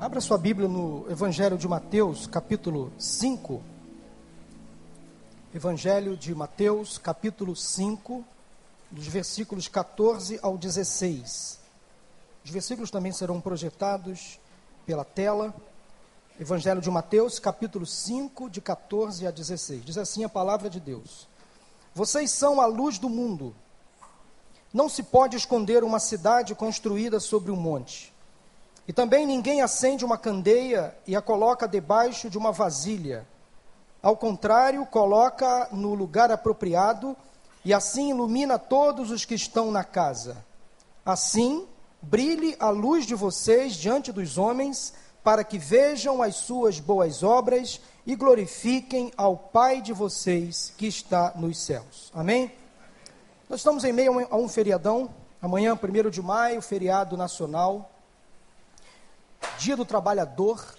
Abra sua Bíblia no Evangelho de Mateus, capítulo 5. Evangelho de Mateus, capítulo 5, dos versículos 14 ao 16. Os versículos também serão projetados pela tela. Evangelho de Mateus, capítulo 5, de 14 a 16. Diz assim a palavra de Deus: Vocês são a luz do mundo. Não se pode esconder uma cidade construída sobre um monte. E também ninguém acende uma candeia e a coloca debaixo de uma vasilha. Ao contrário, coloca no lugar apropriado e assim ilumina todos os que estão na casa. Assim, brilhe a luz de vocês diante dos homens, para que vejam as suas boas obras e glorifiquem ao Pai de vocês que está nos céus. Amém? Nós estamos em meio a um feriadão, amanhã, 1 de maio, feriado nacional, Dia do Trabalhador.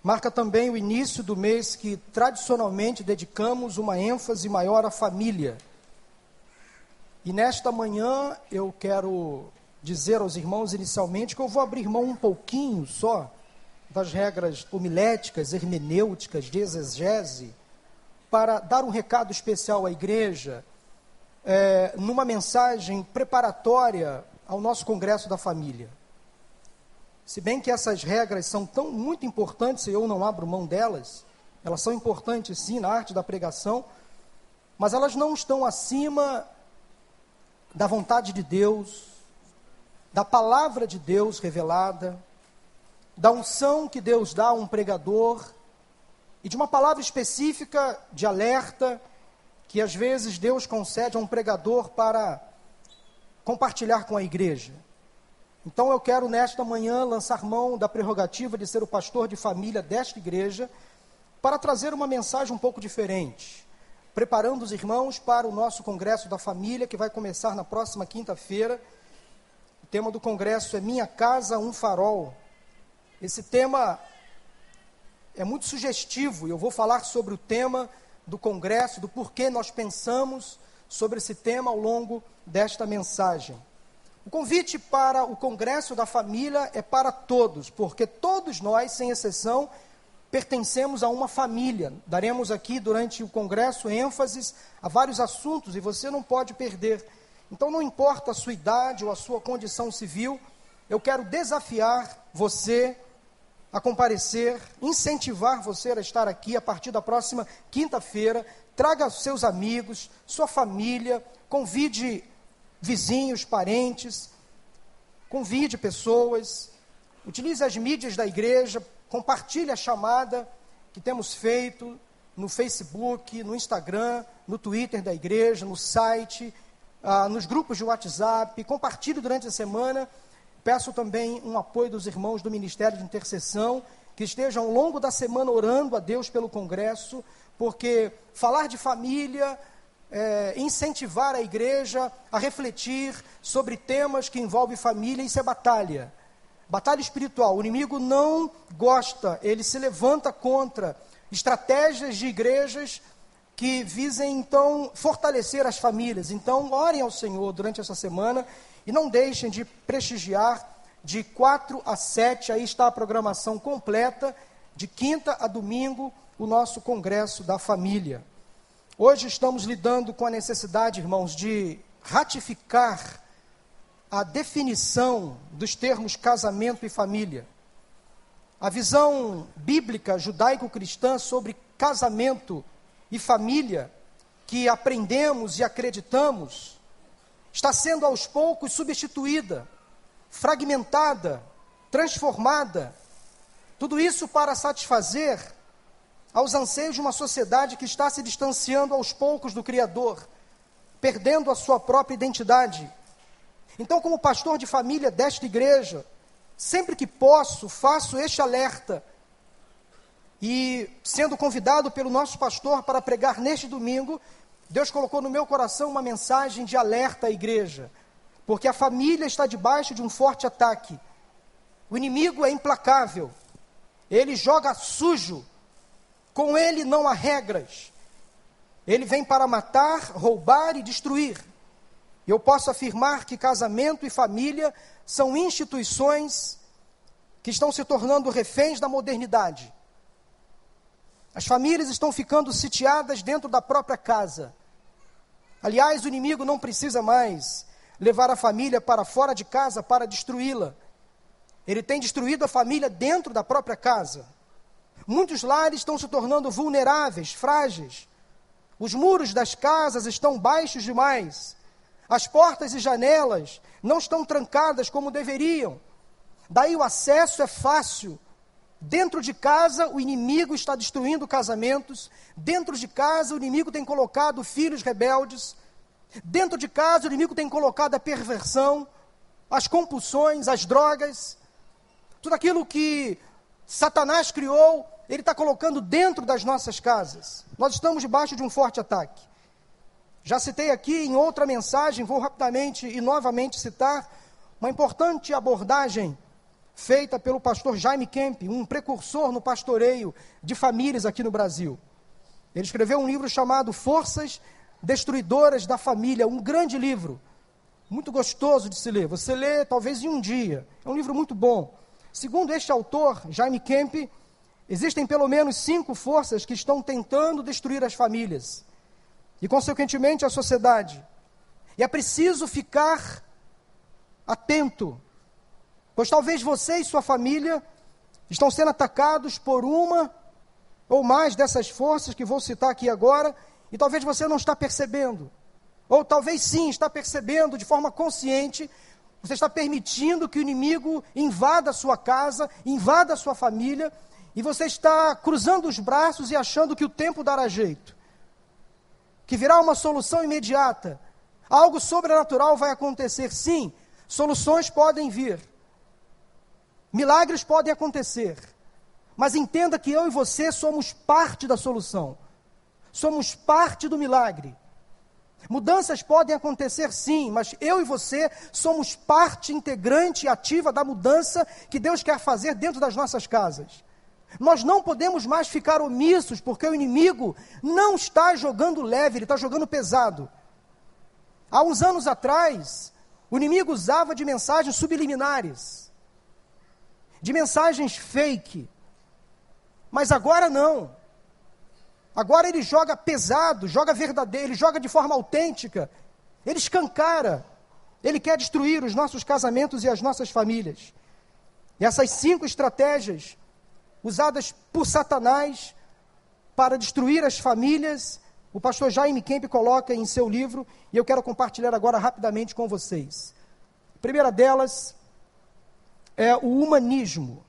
Marca também o início do mês que tradicionalmente dedicamos uma ênfase maior à família. E nesta manhã eu quero dizer aos irmãos inicialmente que eu vou abrir mão um pouquinho só das regras homiléticas, hermenêuticas, de exegese, para dar um recado especial à igreja é, numa mensagem preparatória ao nosso Congresso da Família. Se bem que essas regras são tão muito importantes e eu não abro mão delas, elas são importantes sim na arte da pregação, mas elas não estão acima da vontade de Deus, da palavra de Deus revelada, da unção que Deus dá a um pregador e de uma palavra específica de alerta que às vezes Deus concede a um pregador para compartilhar com a igreja. Então eu quero nesta manhã lançar mão da prerrogativa de ser o pastor de família desta igreja para trazer uma mensagem um pouco diferente, preparando os irmãos para o nosso congresso da família que vai começar na próxima quinta-feira. O tema do congresso é Minha Casa, um Farol. Esse tema é muito sugestivo e eu vou falar sobre o tema do Congresso, do porquê nós pensamos sobre esse tema ao longo desta mensagem. O convite para o Congresso da Família é para todos, porque todos nós, sem exceção, pertencemos a uma família. Daremos aqui durante o Congresso ênfases a vários assuntos e você não pode perder. Então, não importa a sua idade ou a sua condição civil, eu quero desafiar você a comparecer, incentivar você a estar aqui a partir da próxima quinta-feira. Traga seus amigos, sua família, convide vizinhos, parentes, convide pessoas, utilize as mídias da igreja, compartilhe a chamada que temos feito no Facebook, no Instagram, no Twitter da igreja, no site, ah, nos grupos de WhatsApp, compartilhe durante a semana. Peço também um apoio dos irmãos do Ministério de Intercessão, que estejam ao longo da semana orando a Deus pelo Congresso, porque falar de família, é, incentivar a igreja a refletir sobre temas que envolvem família, isso é batalha. Batalha espiritual. O inimigo não gosta, ele se levanta contra estratégias de igrejas que visem então fortalecer as famílias. Então, orem ao Senhor durante essa semana e não deixem de prestigiar de 4 a 7, aí está a programação completa, de quinta a domingo, o nosso Congresso da Família. Hoje estamos lidando com a necessidade, irmãos, de ratificar a definição dos termos casamento e família. A visão bíblica judaico-cristã sobre casamento e família que aprendemos e acreditamos está sendo aos poucos substituída, fragmentada, transformada. Tudo isso para satisfazer aos anseios de uma sociedade que está se distanciando aos poucos do Criador, perdendo a sua própria identidade. Então, como pastor de família desta igreja, sempre que posso, faço este alerta. E sendo convidado pelo nosso pastor para pregar neste domingo, Deus colocou no meu coração uma mensagem de alerta à igreja, porque a família está debaixo de um forte ataque. O inimigo é implacável, ele joga sujo, com ele não há regras. Ele vem para matar, roubar e destruir. Eu posso afirmar que casamento e família são instituições que estão se tornando reféns da modernidade. As famílias estão ficando sitiadas dentro da própria casa. Aliás, o inimigo não precisa mais levar a família para fora de casa para destruí-la. Ele tem destruído a família dentro da própria casa. Muitos lares estão se tornando vulneráveis, frágeis. Os muros das casas estão baixos demais. As portas e janelas não estão trancadas como deveriam. Daí o acesso é fácil. Dentro de casa, o inimigo está destruindo casamentos. Dentro de casa, o inimigo tem colocado filhos rebeldes. Dentro de casa, o inimigo tem colocado a perversão, as compulsões, as drogas. Tudo aquilo que Satanás criou, ele está colocando dentro das nossas casas. Nós estamos debaixo de um forte ataque. Já citei aqui em outra mensagem, vou rapidamente e novamente citar uma importante abordagem feita pelo pastor Jaime Kemp, um precursor no pastoreio de famílias aqui no Brasil. Ele escreveu um livro chamado Forças Destruidoras da Família, um grande livro, muito gostoso de se ler. Você lê talvez em um dia. É um livro muito bom. Segundo este autor, Jaime Kemp, existem pelo menos cinco forças que estão tentando destruir as famílias e, consequentemente, a sociedade. E é preciso ficar atento Pois talvez você e sua família estão sendo atacados por uma ou mais dessas forças que vou citar aqui agora, e talvez você não está percebendo. Ou talvez sim está percebendo de forma consciente, você está permitindo que o inimigo invada a sua casa, invada a sua família, e você está cruzando os braços e achando que o tempo dará jeito. Que virá uma solução imediata. Algo sobrenatural vai acontecer, sim. Soluções podem vir. Milagres podem acontecer, mas entenda que eu e você somos parte da solução, somos parte do milagre. Mudanças podem acontecer sim, mas eu e você somos parte integrante e ativa da mudança que Deus quer fazer dentro das nossas casas. Nós não podemos mais ficar omissos, porque o inimigo não está jogando leve, ele está jogando pesado. Há uns anos atrás, o inimigo usava de mensagens subliminares de mensagens fake. Mas agora não. Agora ele joga pesado, joga verdadeiro, ele joga de forma autêntica. Ele escancara. Ele quer destruir os nossos casamentos e as nossas famílias. E essas cinco estratégias usadas por Satanás para destruir as famílias, o pastor Jaime Kemp coloca em seu livro, e eu quero compartilhar agora rapidamente com vocês. A primeira delas é o humanismo.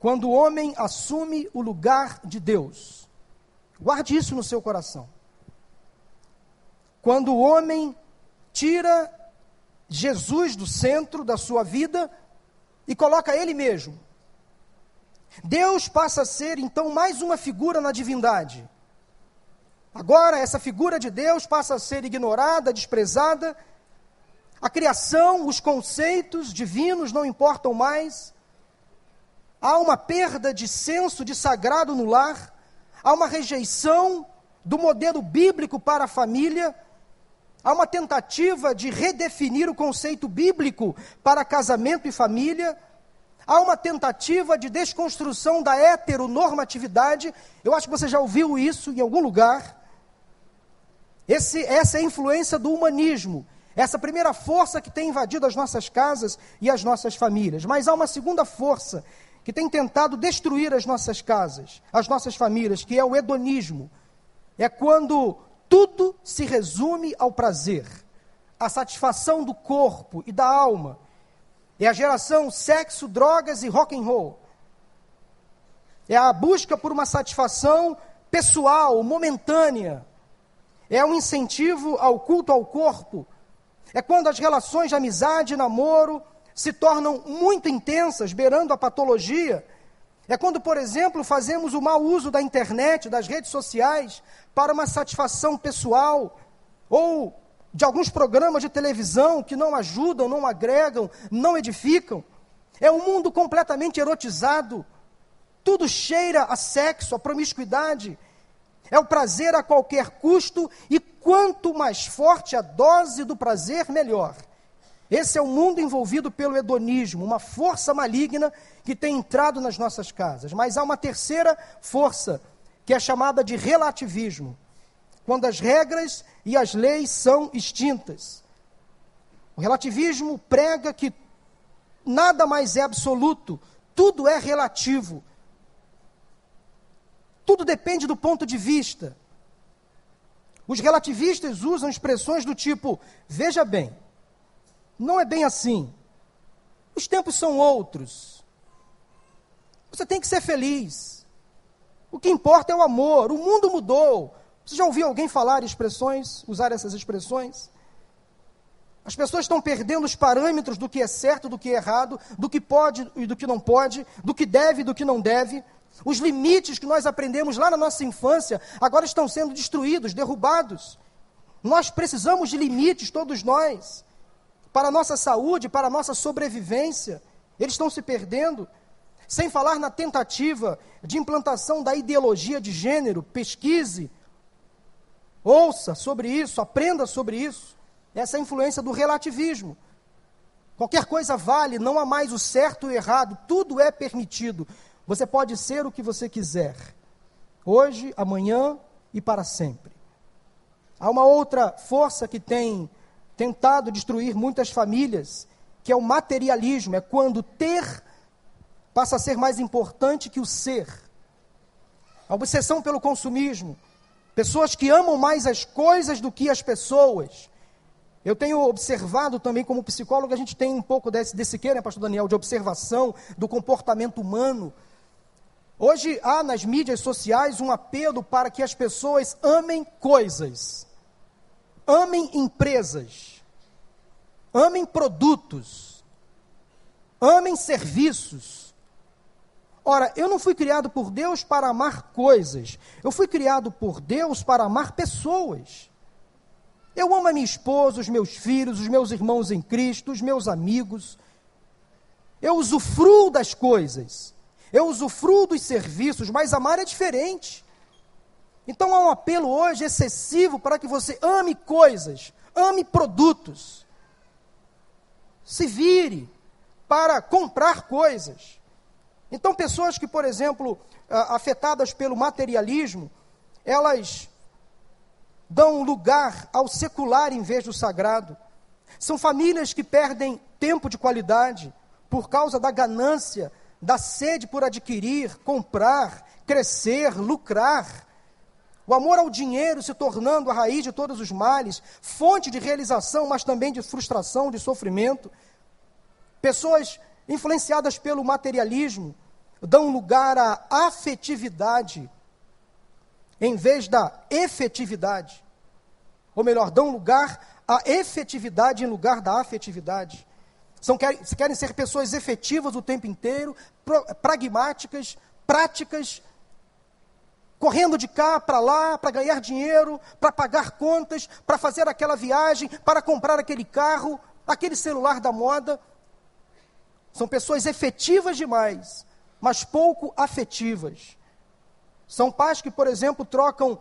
Quando o homem assume o lugar de Deus. Guarde isso no seu coração. Quando o homem tira Jesus do centro da sua vida e coloca ele mesmo. Deus passa a ser então mais uma figura na divindade. Agora, essa figura de Deus passa a ser ignorada, desprezada a criação, os conceitos divinos não importam mais. Há uma perda de senso de sagrado no lar. Há uma rejeição do modelo bíblico para a família. Há uma tentativa de redefinir o conceito bíblico para casamento e família. Há uma tentativa de desconstrução da heteronormatividade. Eu acho que você já ouviu isso em algum lugar. Esse, essa é a influência do humanismo essa primeira força que tem invadido as nossas casas e as nossas famílias. Mas há uma segunda força que tem tentado destruir as nossas casas, as nossas famílias, que é o hedonismo. É quando tudo se resume ao prazer, à satisfação do corpo e da alma. É a geração sexo, drogas e rock and roll. É a busca por uma satisfação pessoal, momentânea. É um incentivo ao culto ao corpo, é quando as relações de amizade e namoro se tornam muito intensas, beirando a patologia. É quando, por exemplo, fazemos o mau uso da internet, das redes sociais, para uma satisfação pessoal, ou de alguns programas de televisão que não ajudam, não agregam, não edificam. É um mundo completamente erotizado. Tudo cheira a sexo, a promiscuidade. É o prazer a qualquer custo e quanto mais forte a dose do prazer, melhor. Esse é o mundo envolvido pelo hedonismo, uma força maligna que tem entrado nas nossas casas. Mas há uma terceira força, que é chamada de relativismo, quando as regras e as leis são extintas. O relativismo prega que nada mais é absoluto, tudo é relativo. Tudo depende do ponto de vista. Os relativistas usam expressões do tipo: veja bem, não é bem assim. Os tempos são outros. Você tem que ser feliz. O que importa é o amor. O mundo mudou. Você já ouviu alguém falar expressões, usar essas expressões? As pessoas estão perdendo os parâmetros do que é certo, do que é errado, do que pode e do que não pode, do que deve e do que não deve. Os limites que nós aprendemos lá na nossa infância agora estão sendo destruídos, derrubados. Nós precisamos de limites, todos nós, para a nossa saúde, para a nossa sobrevivência. Eles estão se perdendo. Sem falar na tentativa de implantação da ideologia de gênero, pesquise, ouça sobre isso, aprenda sobre isso. Essa é a influência do relativismo. Qualquer coisa vale, não há mais o certo e o errado, tudo é permitido. Você pode ser o que você quiser, hoje, amanhã e para sempre. Há uma outra força que tem tentado destruir muitas famílias, que é o materialismo, é quando ter passa a ser mais importante que o ser. A obsessão pelo consumismo, pessoas que amam mais as coisas do que as pessoas. Eu tenho observado também, como psicólogo, a gente tem um pouco desse, desse que, né, pastor Daniel, de observação do comportamento humano. Hoje há nas mídias sociais um apelo para que as pessoas amem coisas, amem empresas, amem produtos, amem serviços. Ora, eu não fui criado por Deus para amar coisas, eu fui criado por Deus para amar pessoas. Eu amo a minha esposa, os meus filhos, os meus irmãos em Cristo, os meus amigos. Eu usufruo das coisas. Eu usufruo dos serviços, mas amar é diferente. Então há um apelo hoje excessivo para que você ame coisas, ame produtos. Se vire para comprar coisas. Então, pessoas que, por exemplo, afetadas pelo materialismo, elas dão lugar ao secular em vez do sagrado. São famílias que perdem tempo de qualidade por causa da ganância da sede por adquirir, comprar, crescer, lucrar. O amor ao dinheiro se tornando a raiz de todos os males, fonte de realização, mas também de frustração, de sofrimento. Pessoas influenciadas pelo materialismo dão lugar à afetividade em vez da efetividade. Ou melhor, dão lugar à efetividade em lugar da afetividade. São, querem, querem ser pessoas efetivas o tempo inteiro, pragmáticas, práticas, correndo de cá para lá para ganhar dinheiro, para pagar contas, para fazer aquela viagem, para comprar aquele carro, aquele celular da moda. São pessoas efetivas demais, mas pouco afetivas. São pais que, por exemplo, trocam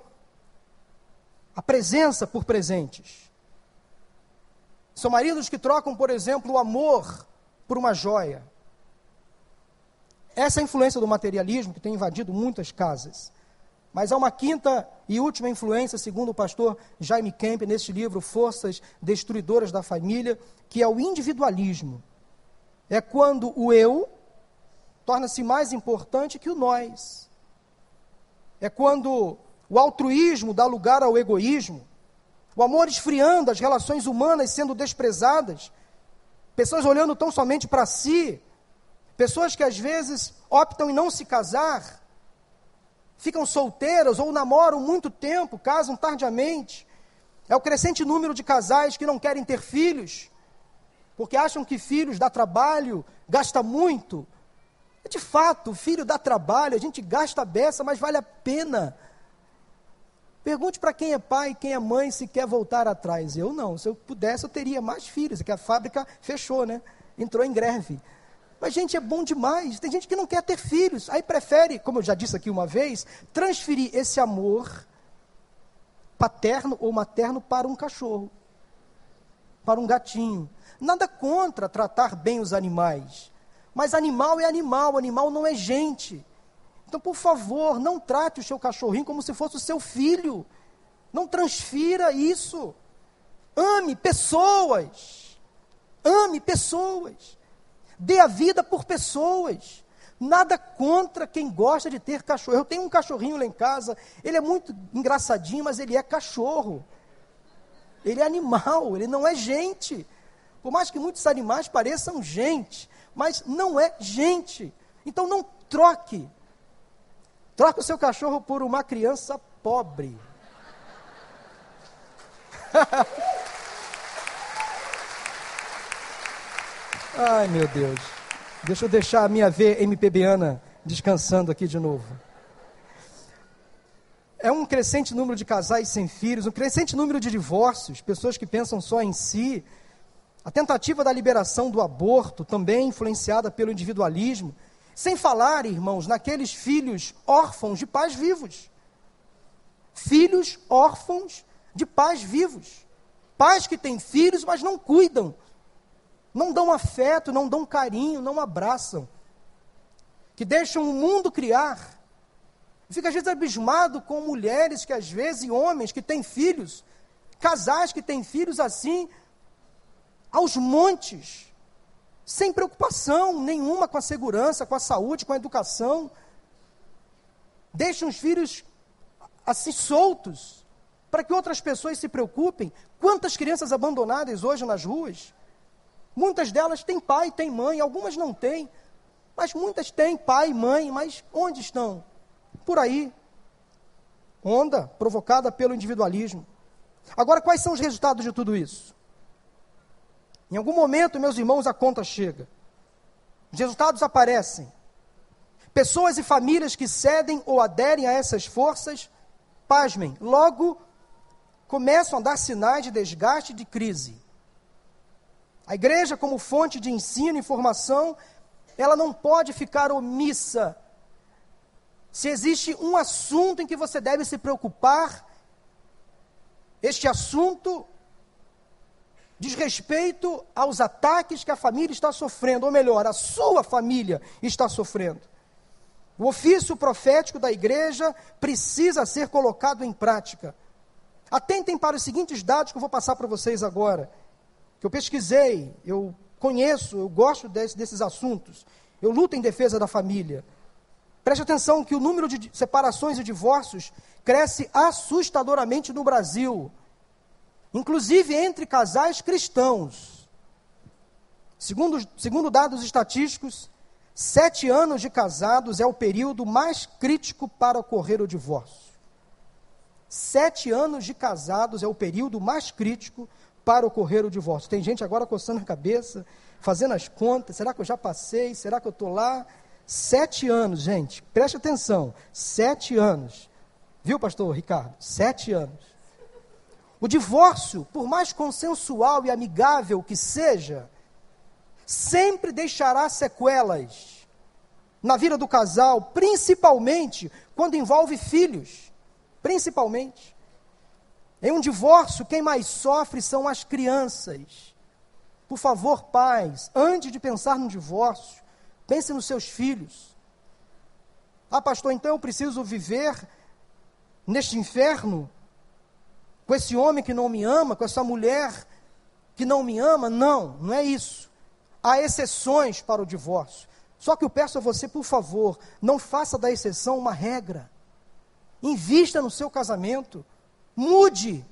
a presença por presentes. São maridos que trocam, por exemplo, o amor por uma joia. Essa é a influência do materialismo que tem invadido muitas casas. Mas há uma quinta e última influência, segundo o pastor Jaime Kemp, neste livro Forças Destruidoras da Família, que é o individualismo. É quando o eu torna-se mais importante que o nós. É quando o altruísmo dá lugar ao egoísmo. O amor esfriando, as relações humanas sendo desprezadas, pessoas olhando tão somente para si, pessoas que às vezes optam em não se casar, ficam solteiras ou namoram muito tempo, casam tardiamente. É o crescente número de casais que não querem ter filhos, porque acham que filhos dá trabalho, gasta muito. De fato, filho dá trabalho, a gente gasta a beça, mas vale a pena. Pergunte para quem é pai quem é mãe se quer voltar atrás. Eu não. Se eu pudesse, eu teria mais filhos, que a fábrica fechou, né? Entrou em greve. Mas, gente, é bom demais. Tem gente que não quer ter filhos. Aí prefere, como eu já disse aqui uma vez, transferir esse amor paterno ou materno para um cachorro. para um gatinho. Nada contra tratar bem os animais. Mas animal é animal, animal não é gente. Então, por favor, não trate o seu cachorrinho como se fosse o seu filho. Não transfira isso. Ame pessoas. Ame pessoas. Dê a vida por pessoas. Nada contra quem gosta de ter cachorro. Eu tenho um cachorrinho lá em casa, ele é muito engraçadinho, mas ele é cachorro. Ele é animal, ele não é gente. Por mais que muitos animais pareçam gente, mas não é gente. Então não troque. Troque o seu cachorro por uma criança pobre. Ai, meu Deus. Deixa eu deixar a minha V MPBana descansando aqui de novo. É um crescente número de casais sem filhos, um crescente número de divórcios, pessoas que pensam só em si. A tentativa da liberação do aborto, também influenciada pelo individualismo. Sem falar, irmãos, naqueles filhos órfãos de pais vivos. Filhos órfãos de pais vivos. Pais que têm filhos, mas não cuidam, não dão afeto, não dão carinho, não abraçam, que deixam o mundo criar. Fica às vezes abismado com mulheres que às vezes e homens que têm filhos, casais que têm filhos assim, aos montes, sem preocupação nenhuma com a segurança, com a saúde, com a educação. Deixam os filhos assim soltos, para que outras pessoas se preocupem. Quantas crianças abandonadas hoje nas ruas? Muitas delas têm pai, têm mãe, algumas não têm, mas muitas têm pai, mãe, mas onde estão? Por aí. Onda provocada pelo individualismo. Agora, quais são os resultados de tudo isso? Em algum momento, meus irmãos, a conta chega. Os resultados aparecem. Pessoas e famílias que cedem ou aderem a essas forças, pasmem, logo começam a dar sinais de desgaste e de crise. A igreja, como fonte de ensino e formação, ela não pode ficar omissa. Se existe um assunto em que você deve se preocupar, este assunto diz respeito aos ataques que a família está sofrendo, ou melhor, a sua família está sofrendo. O ofício profético da igreja precisa ser colocado em prática. Atentem para os seguintes dados que eu vou passar para vocês agora que eu pesquisei, eu conheço, eu gosto desse, desses assuntos, eu luto em defesa da família. Preste atenção que o número de separações e divórcios cresce assustadoramente no Brasil, inclusive entre casais cristãos. Segundo, segundo dados estatísticos, sete anos de casados é o período mais crítico para ocorrer o divórcio. Sete anos de casados é o período mais crítico para ocorrer o divórcio. Tem gente agora coçando a cabeça, fazendo as contas. Será que eu já passei? Será que eu estou lá? Sete anos, gente. Preste atenção. Sete anos. Viu, pastor Ricardo? Sete anos. O divórcio, por mais consensual e amigável que seja, sempre deixará sequelas na vida do casal, principalmente quando envolve filhos. Principalmente. Em um divórcio, quem mais sofre são as crianças. Por favor, pais, antes de pensar no divórcio, pense nos seus filhos. Ah, pastor, então eu preciso viver neste inferno com esse homem que não me ama, com essa mulher que não me ama? Não, não é isso. Há exceções para o divórcio. Só que eu peço a você, por favor, não faça da exceção uma regra. Invista no seu casamento. Mude.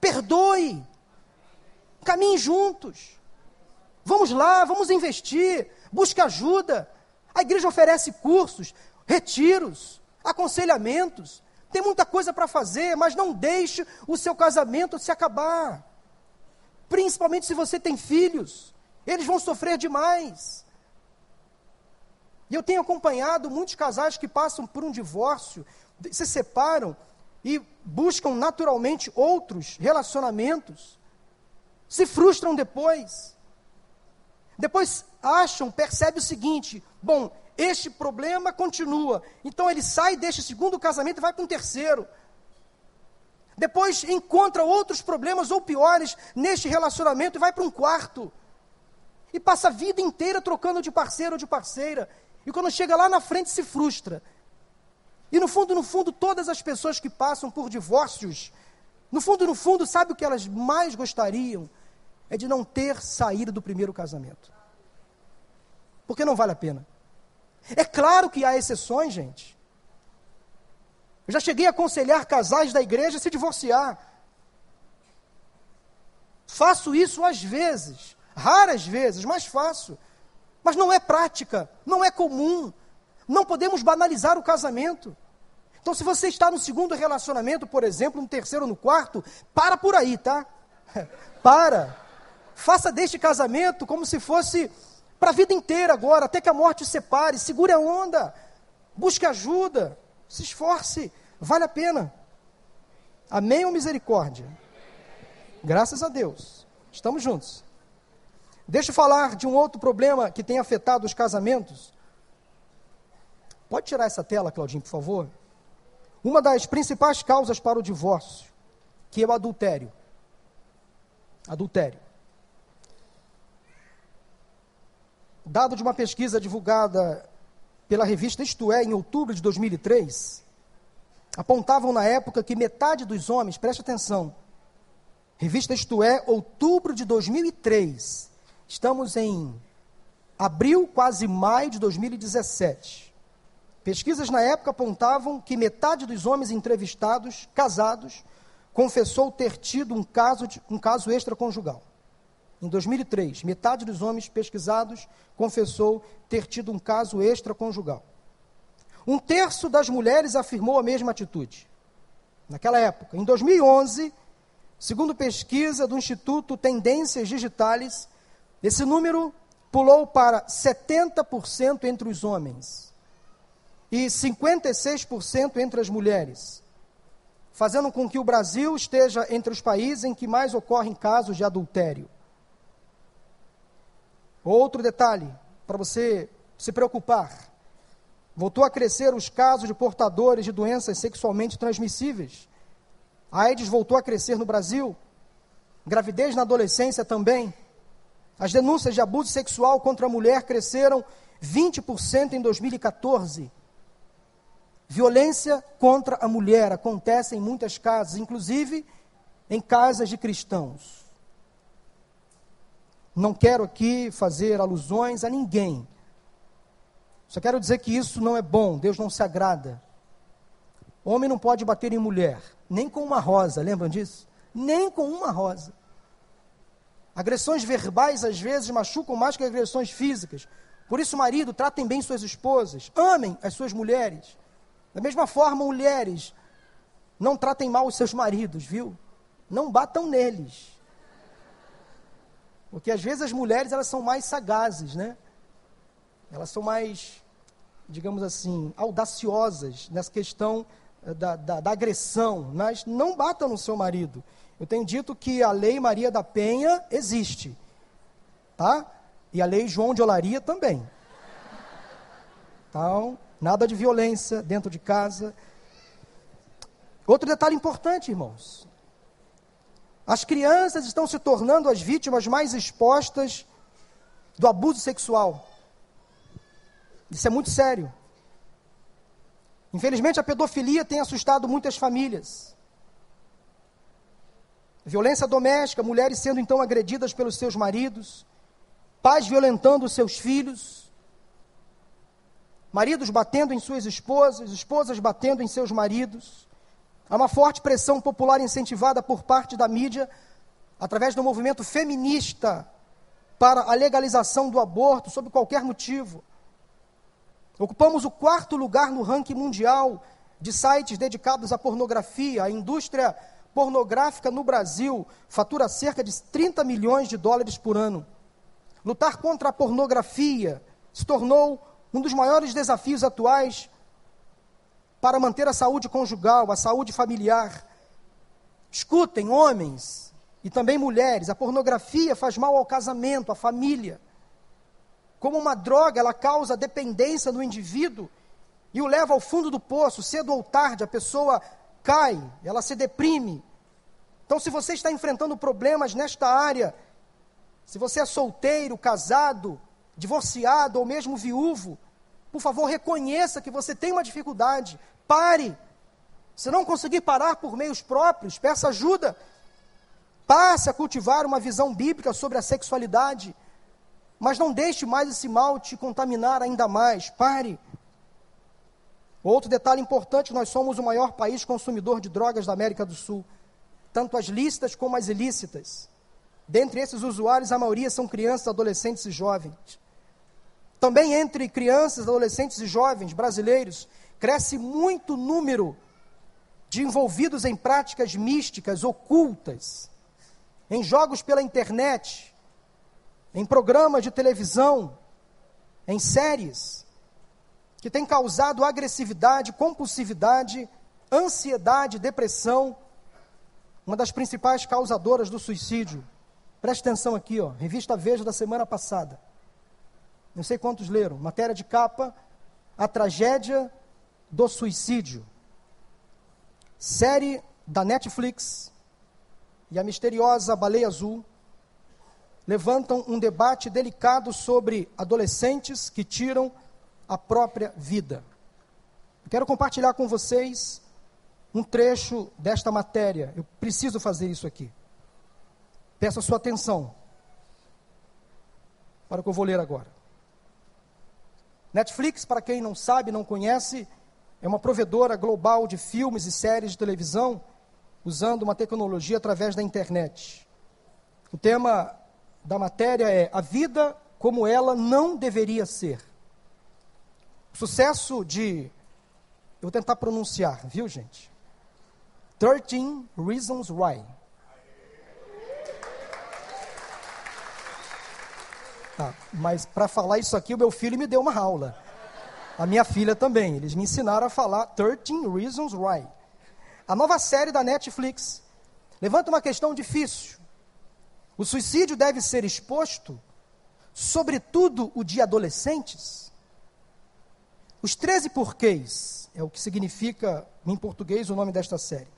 Perdoe. Caminhe juntos. Vamos lá, vamos investir. Busque ajuda. A igreja oferece cursos, retiros, aconselhamentos. Tem muita coisa para fazer, mas não deixe o seu casamento se acabar. Principalmente se você tem filhos. Eles vão sofrer demais. E eu tenho acompanhado muitos casais que passam por um divórcio, se separam e buscam naturalmente outros relacionamentos, se frustram depois. Depois acham, percebe o seguinte: bom, este problema continua. Então ele sai deste segundo casamento e vai para um terceiro. Depois encontra outros problemas ou piores neste relacionamento e vai para um quarto. E passa a vida inteira trocando de parceiro ou de parceira. E quando chega lá na frente se frustra. E no fundo, no fundo, todas as pessoas que passam por divórcios, no fundo, no fundo, sabe o que elas mais gostariam? É de não ter saído do primeiro casamento. Porque não vale a pena. É claro que há exceções, gente. Eu já cheguei a aconselhar casais da igreja a se divorciar. Faço isso às vezes, raras vezes, mas faço. Mas não é prática, não é comum. Não podemos banalizar o casamento. Então, se você está no segundo relacionamento, por exemplo, no terceiro, no quarto, para por aí, tá? para. Faça deste casamento como se fosse para a vida inteira agora, até que a morte o separe. Segure a onda. Busque ajuda. Se esforce. Vale a pena. Amém ou misericórdia? Graças a Deus. Estamos juntos. Deixa eu falar de um outro problema que tem afetado os casamentos. Pode tirar essa tela, Claudinho, por favor? Uma das principais causas para o divórcio, que é o adultério. Adultério. Dado de uma pesquisa divulgada pela revista Isto É, em outubro de 2003, apontavam na época que metade dos homens, preste atenção, revista Isto É, outubro de 2003, estamos em abril, quase maio de 2017. Pesquisas na época apontavam que metade dos homens entrevistados, casados, confessou ter tido um caso, de, um caso extraconjugal. Em 2003, metade dos homens pesquisados confessou ter tido um caso extraconjugal. Um terço das mulheres afirmou a mesma atitude. Naquela época, em 2011, segundo pesquisa do Instituto Tendências Digitales, esse número pulou para 70% entre os homens e 56% entre as mulheres, fazendo com que o Brasil esteja entre os países em que mais ocorrem casos de adultério. Outro detalhe para você se preocupar: voltou a crescer os casos de portadores de doenças sexualmente transmissíveis. A AIDS voltou a crescer no Brasil. Gravidez na adolescência também. As denúncias de abuso sexual contra a mulher cresceram 20% em 2014. Violência contra a mulher acontece em muitas casas, inclusive em casas de cristãos. Não quero aqui fazer alusões a ninguém. Só quero dizer que isso não é bom, Deus não se agrada. Homem não pode bater em mulher, nem com uma rosa, lembram disso? Nem com uma rosa. Agressões verbais às vezes machucam mais que agressões físicas. Por isso, marido, tratem bem suas esposas, amem as suas mulheres. Da mesma forma, mulheres, não tratem mal os seus maridos, viu? Não batam neles. Porque às vezes as mulheres elas são mais sagazes, né? Elas são mais, digamos assim, audaciosas nessa questão eh, da, da, da agressão. Mas não batam no seu marido. Eu tenho dito que a lei Maria da Penha existe, tá? E a lei João de Olaria também. Então, nada de violência dentro de casa. Outro detalhe importante, irmãos. As crianças estão se tornando as vítimas mais expostas do abuso sexual. Isso é muito sério. Infelizmente, a pedofilia tem assustado muitas famílias. Violência doméstica, mulheres sendo então agredidas pelos seus maridos, pais violentando os seus filhos, maridos batendo em suas esposas, esposas batendo em seus maridos. Há uma forte pressão popular incentivada por parte da mídia, através do movimento feminista, para a legalização do aborto, sob qualquer motivo. Ocupamos o quarto lugar no ranking mundial de sites dedicados à pornografia. A indústria pornográfica no Brasil fatura cerca de 30 milhões de dólares por ano. Lutar contra a pornografia se tornou um dos maiores desafios atuais para manter a saúde conjugal, a saúde familiar. Escutem, homens e também mulheres, a pornografia faz mal ao casamento, à família. Como uma droga, ela causa dependência no indivíduo e o leva ao fundo do poço, cedo ou tarde, a pessoa cai, ela se deprime. Então, se você está enfrentando problemas nesta área, se você é solteiro, casado, divorciado ou mesmo viúvo, por favor, reconheça que você tem uma dificuldade. Pare. Se não conseguir parar por meios próprios, peça ajuda. Passe a cultivar uma visão bíblica sobre a sexualidade. Mas não deixe mais esse mal te contaminar ainda mais. Pare. Outro detalhe importante: nós somos o maior país consumidor de drogas da América do Sul, tanto as lícitas como as ilícitas. Dentre esses usuários, a maioria são crianças, adolescentes e jovens. Também entre crianças, adolescentes e jovens brasileiros, cresce muito o número de envolvidos em práticas místicas, ocultas, em jogos pela internet, em programas de televisão, em séries, que tem causado agressividade, compulsividade, ansiedade, depressão, uma das principais causadoras do suicídio. Preste atenção aqui, ó, revista Veja da semana passada. Não sei quantos leram. Matéria de capa: A tragédia do suicídio. Série da Netflix e a misteriosa Baleia Azul levantam um debate delicado sobre adolescentes que tiram a própria vida. Eu quero compartilhar com vocês um trecho desta matéria. Eu preciso fazer isso aqui. Peço a sua atenção para o que eu vou ler agora. Netflix, para quem não sabe, não conhece, é uma provedora global de filmes e séries de televisão usando uma tecnologia através da internet. O tema da matéria é A Vida como ela não deveria ser. O sucesso de. Eu vou tentar pronunciar, viu, gente? 13 Reasons Why. Tá, mas para falar isso aqui, o meu filho me deu uma aula. A minha filha também. Eles me ensinaram a falar 13 Reasons Why. A nova série da Netflix levanta uma questão difícil. O suicídio deve ser exposto, sobretudo o de adolescentes? Os 13 porquês é o que significa em português o nome desta série.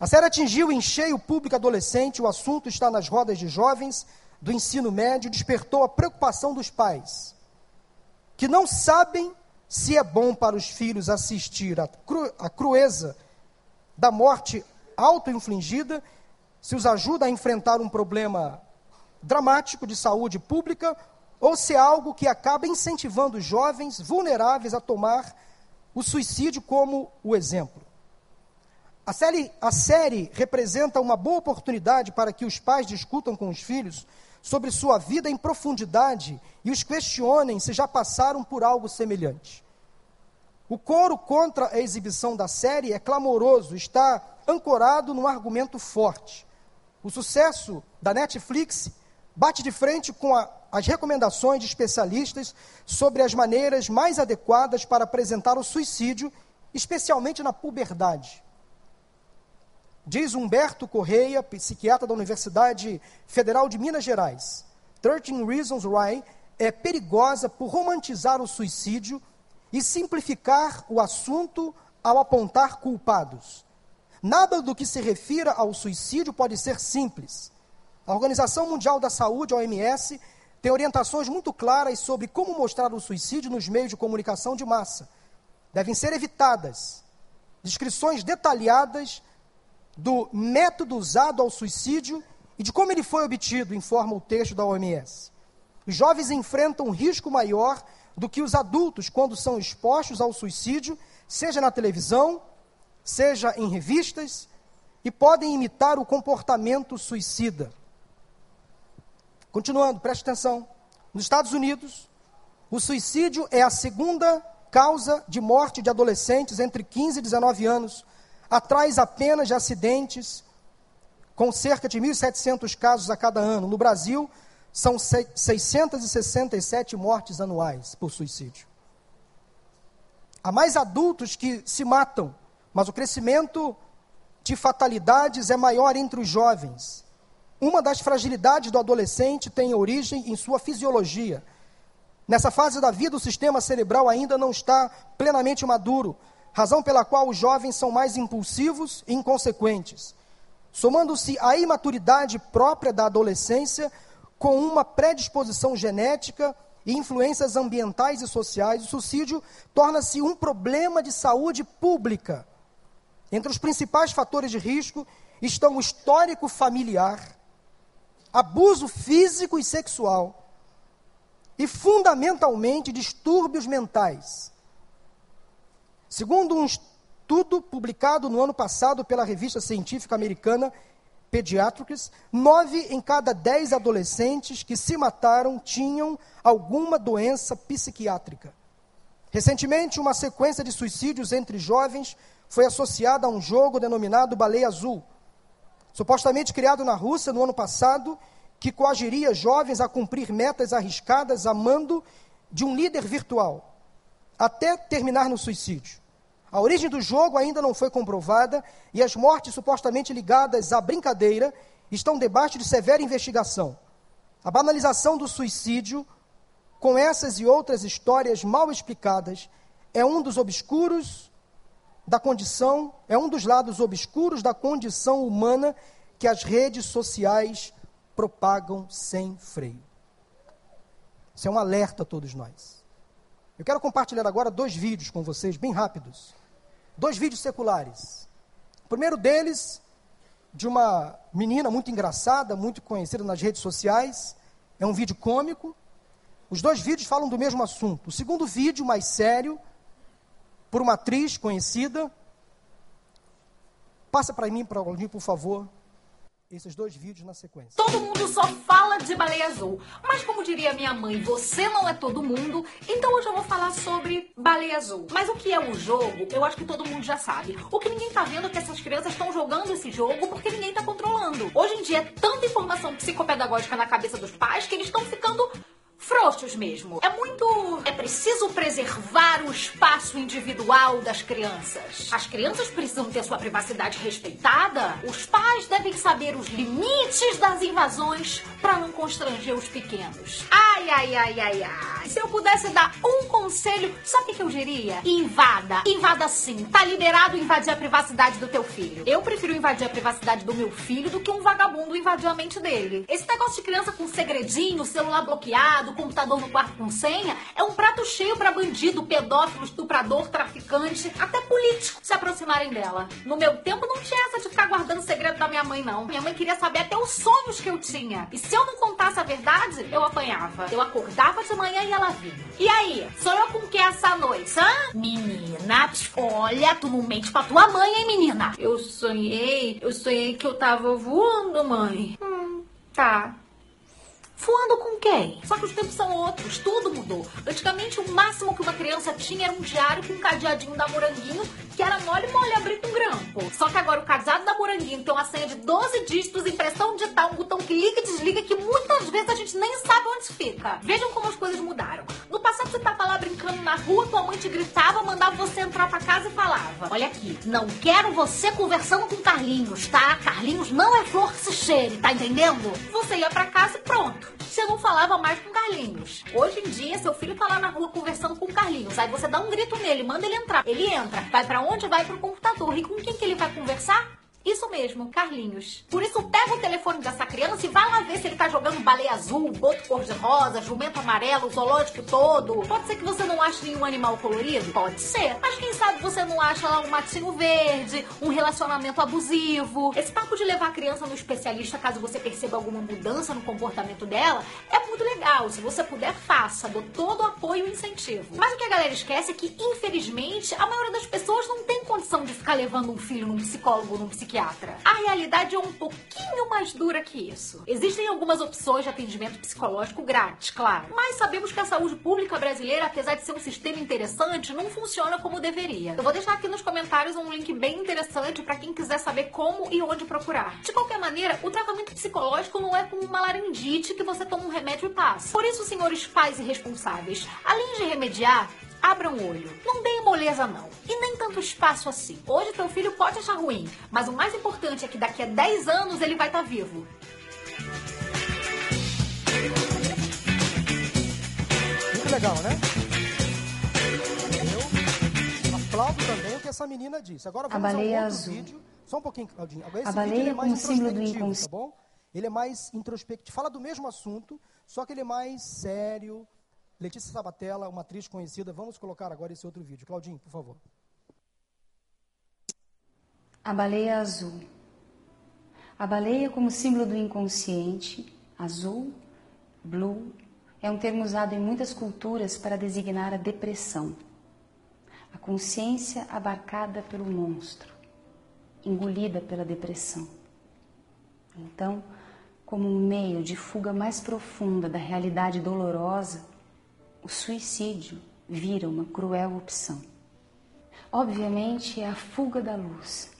A série atingiu em cheio o público adolescente, o assunto está nas rodas de jovens do ensino médio despertou a preocupação dos pais, que não sabem se é bom para os filhos assistir à cru, crueza da morte auto-infligida, se os ajuda a enfrentar um problema dramático de saúde pública, ou se é algo que acaba incentivando jovens vulneráveis a tomar o suicídio como o exemplo. A série, a série representa uma boa oportunidade para que os pais discutam com os filhos sobre sua vida em profundidade e os questionem se já passaram por algo semelhante. O coro contra a exibição da série é clamoroso, está ancorado num argumento forte. O sucesso da Netflix bate de frente com a, as recomendações de especialistas sobre as maneiras mais adequadas para apresentar o suicídio, especialmente na puberdade. Diz Humberto Correia, psiquiatra da Universidade Federal de Minas Gerais, 13 Reasons Why é perigosa por romantizar o suicídio e simplificar o assunto ao apontar culpados. Nada do que se refira ao suicídio pode ser simples. A Organização Mundial da Saúde, OMS, tem orientações muito claras sobre como mostrar o suicídio nos meios de comunicação de massa. Devem ser evitadas descrições detalhadas do método usado ao suicídio e de como ele foi obtido, informa o texto da OMS. Os jovens enfrentam um risco maior do que os adultos quando são expostos ao suicídio, seja na televisão, seja em revistas, e podem imitar o comportamento suicida. Continuando, preste atenção. Nos Estados Unidos, o suicídio é a segunda causa de morte de adolescentes entre 15 e 19 anos, atrás apenas de acidentes, com cerca de 1.700 casos a cada ano. No Brasil, são 667 mortes anuais por suicídio. Há mais adultos que se matam, mas o crescimento de fatalidades é maior entre os jovens. Uma das fragilidades do adolescente tem origem em sua fisiologia. Nessa fase da vida, o sistema cerebral ainda não está plenamente maduro, razão pela qual os jovens são mais impulsivos e inconsequentes. Somando-se à imaturidade própria da adolescência, com uma predisposição genética e influências ambientais e sociais, o suicídio torna-se um problema de saúde pública. Entre os principais fatores de risco estão o histórico familiar, abuso físico e sexual e, fundamentalmente, distúrbios mentais. Segundo um estudo publicado no ano passado pela revista científica americana Pediatrics, nove em cada dez adolescentes que se mataram tinham alguma doença psiquiátrica. Recentemente, uma sequência de suicídios entre jovens foi associada a um jogo denominado Baleia Azul, supostamente criado na Rússia no ano passado, que coagiria jovens a cumprir metas arriscadas a mando de um líder virtual, até terminar no suicídio. A origem do jogo ainda não foi comprovada e as mortes supostamente ligadas à brincadeira estão debaixo de severa investigação. A banalização do suicídio, com essas e outras histórias mal explicadas, é um dos obscuros da condição, é um dos lados obscuros da condição humana que as redes sociais propagam sem freio. Isso é um alerta a todos nós. Eu quero compartilhar agora dois vídeos com vocês, bem rápidos dois vídeos seculares. O primeiro deles, de uma menina muito engraçada, muito conhecida nas redes sociais, é um vídeo cômico. Os dois vídeos falam do mesmo assunto. O segundo vídeo, mais sério, por uma atriz conhecida. Passa para mim, para mim, por favor esses dois vídeos na sequência. Todo mundo só fala de baleia azul. Mas como diria minha mãe, você não é todo mundo, então hoje eu vou falar sobre baleia azul. Mas o que é o jogo, eu acho que todo mundo já sabe. O que ninguém tá vendo é que essas crianças estão jogando esse jogo porque ninguém tá controlando. Hoje em dia é tanta informação psicopedagógica na cabeça dos pais que eles estão ficando frouxos mesmo. É muito. É preciso preservar o espaço individual das crianças. As crianças precisam ter sua privacidade respeitada. Os pais devem saber os limites das invasões para não constranger os pequenos. Ai, ai, ai, ai, ai. Se eu pudesse dar um conselho, sabe o que eu diria? Invada. Invada sim. Tá liberado invadir a privacidade do teu filho. Eu prefiro invadir a privacidade do meu filho do que um vagabundo invadir a mente dele. Esse negócio de criança com segredinho, celular bloqueado, computador no quarto com senha, é um prato cheio para bandido, pedófilo, estuprador, traficante, até político se aproximarem dela. No meu tempo não tinha essa de ficar guardando segredo da minha mãe, não. Minha mãe queria saber até os sonhos que eu tinha. E se eu não contasse a verdade, eu apanhava. Eu acordava de manhã e ela vinha. E aí, sou eu com que essa noite, hã? Menina, olha, tu não mente pra tua mãe, hein, menina? Eu sonhei, eu sonhei que eu tava voando, mãe. Hum, tá. Só que os tempos são outros, tudo mudou. Antigamente, o máximo que uma criança tinha era um diário com um cadeadinho da Moranguinho, que era mole mole abrir com grampo. Só que agora o cadeado da Moranguinho tem uma senha de 12 dígitos, impressão digital, um botão que liga e desliga, que muitas vezes a gente nem sabe onde fica. Vejam como as coisas mudaram. No passado, você tava lá brincando na rua, tua mãe te gritava, mandava você entrar pra casa e falava: Olha aqui, não quero você conversando com Carlinhos, tá? Carlinhos não é flor que se cheire, tá entendendo? Você ia pra casa e pronto você não falava mais com Carlinhos. Hoje em dia, seu filho tá lá na rua conversando com Carlinhos. Aí você dá um grito nele, manda ele entrar. Ele entra. Vai para onde? Vai pro computador. E com quem que ele vai conversar? Isso mesmo, Carlinhos. Por isso, pega o telefone dessa criança e vai lá ver se ele tá jogando baleia azul, boto cor-de-rosa, jumento amarelo, zoológico todo. Pode ser que você não ache nenhum animal colorido? Pode ser. Mas quem sabe você não acha lá um matinho verde, um relacionamento abusivo. Esse papo de levar a criança no especialista caso você perceba alguma mudança no comportamento dela é muito legal. Se você puder, faça. Dou todo o apoio e incentivo. Mas o que a galera esquece é que, infelizmente, a maioria das pessoas não tem condição de ficar levando um filho num psicólogo, num psiquiatra psiquiatra. A realidade é um pouquinho mais dura que isso. Existem algumas opções de atendimento psicológico grátis, claro, mas sabemos que a saúde pública brasileira, apesar de ser um sistema interessante, não funciona como deveria. Eu vou deixar aqui nos comentários um link bem interessante para quem quiser saber como e onde procurar. De qualquer maneira, o tratamento psicológico não é como uma laringite que você toma um remédio e passa. Por isso, senhores pais e responsáveis, além de remediar, Abra um olho. Não dê moleza, não. E nem tanto espaço assim. Hoje teu filho pode achar ruim, mas o mais importante é que daqui a 10 anos ele vai estar tá vivo. Muito legal, né? Eu aplaudo também o que essa menina disse. Agora vamos a baleia ao outro azul. vídeo. Só um pouquinho, Claudinho. Agora, esse a baleia é mais símbolo do inconsciente. Tá bom? Ele é mais introspectivo. Fala do mesmo assunto, só que ele é mais sério. Letícia Sabatella, uma atriz conhecida. Vamos colocar agora esse outro vídeo. Claudinho, por favor. A baleia azul. A baleia como símbolo do inconsciente, azul, blue, é um termo usado em muitas culturas para designar a depressão. A consciência abarcada pelo monstro, engolida pela depressão. Então, como um meio de fuga mais profunda da realidade dolorosa, o suicídio vira uma cruel opção. Obviamente, é a fuga da luz,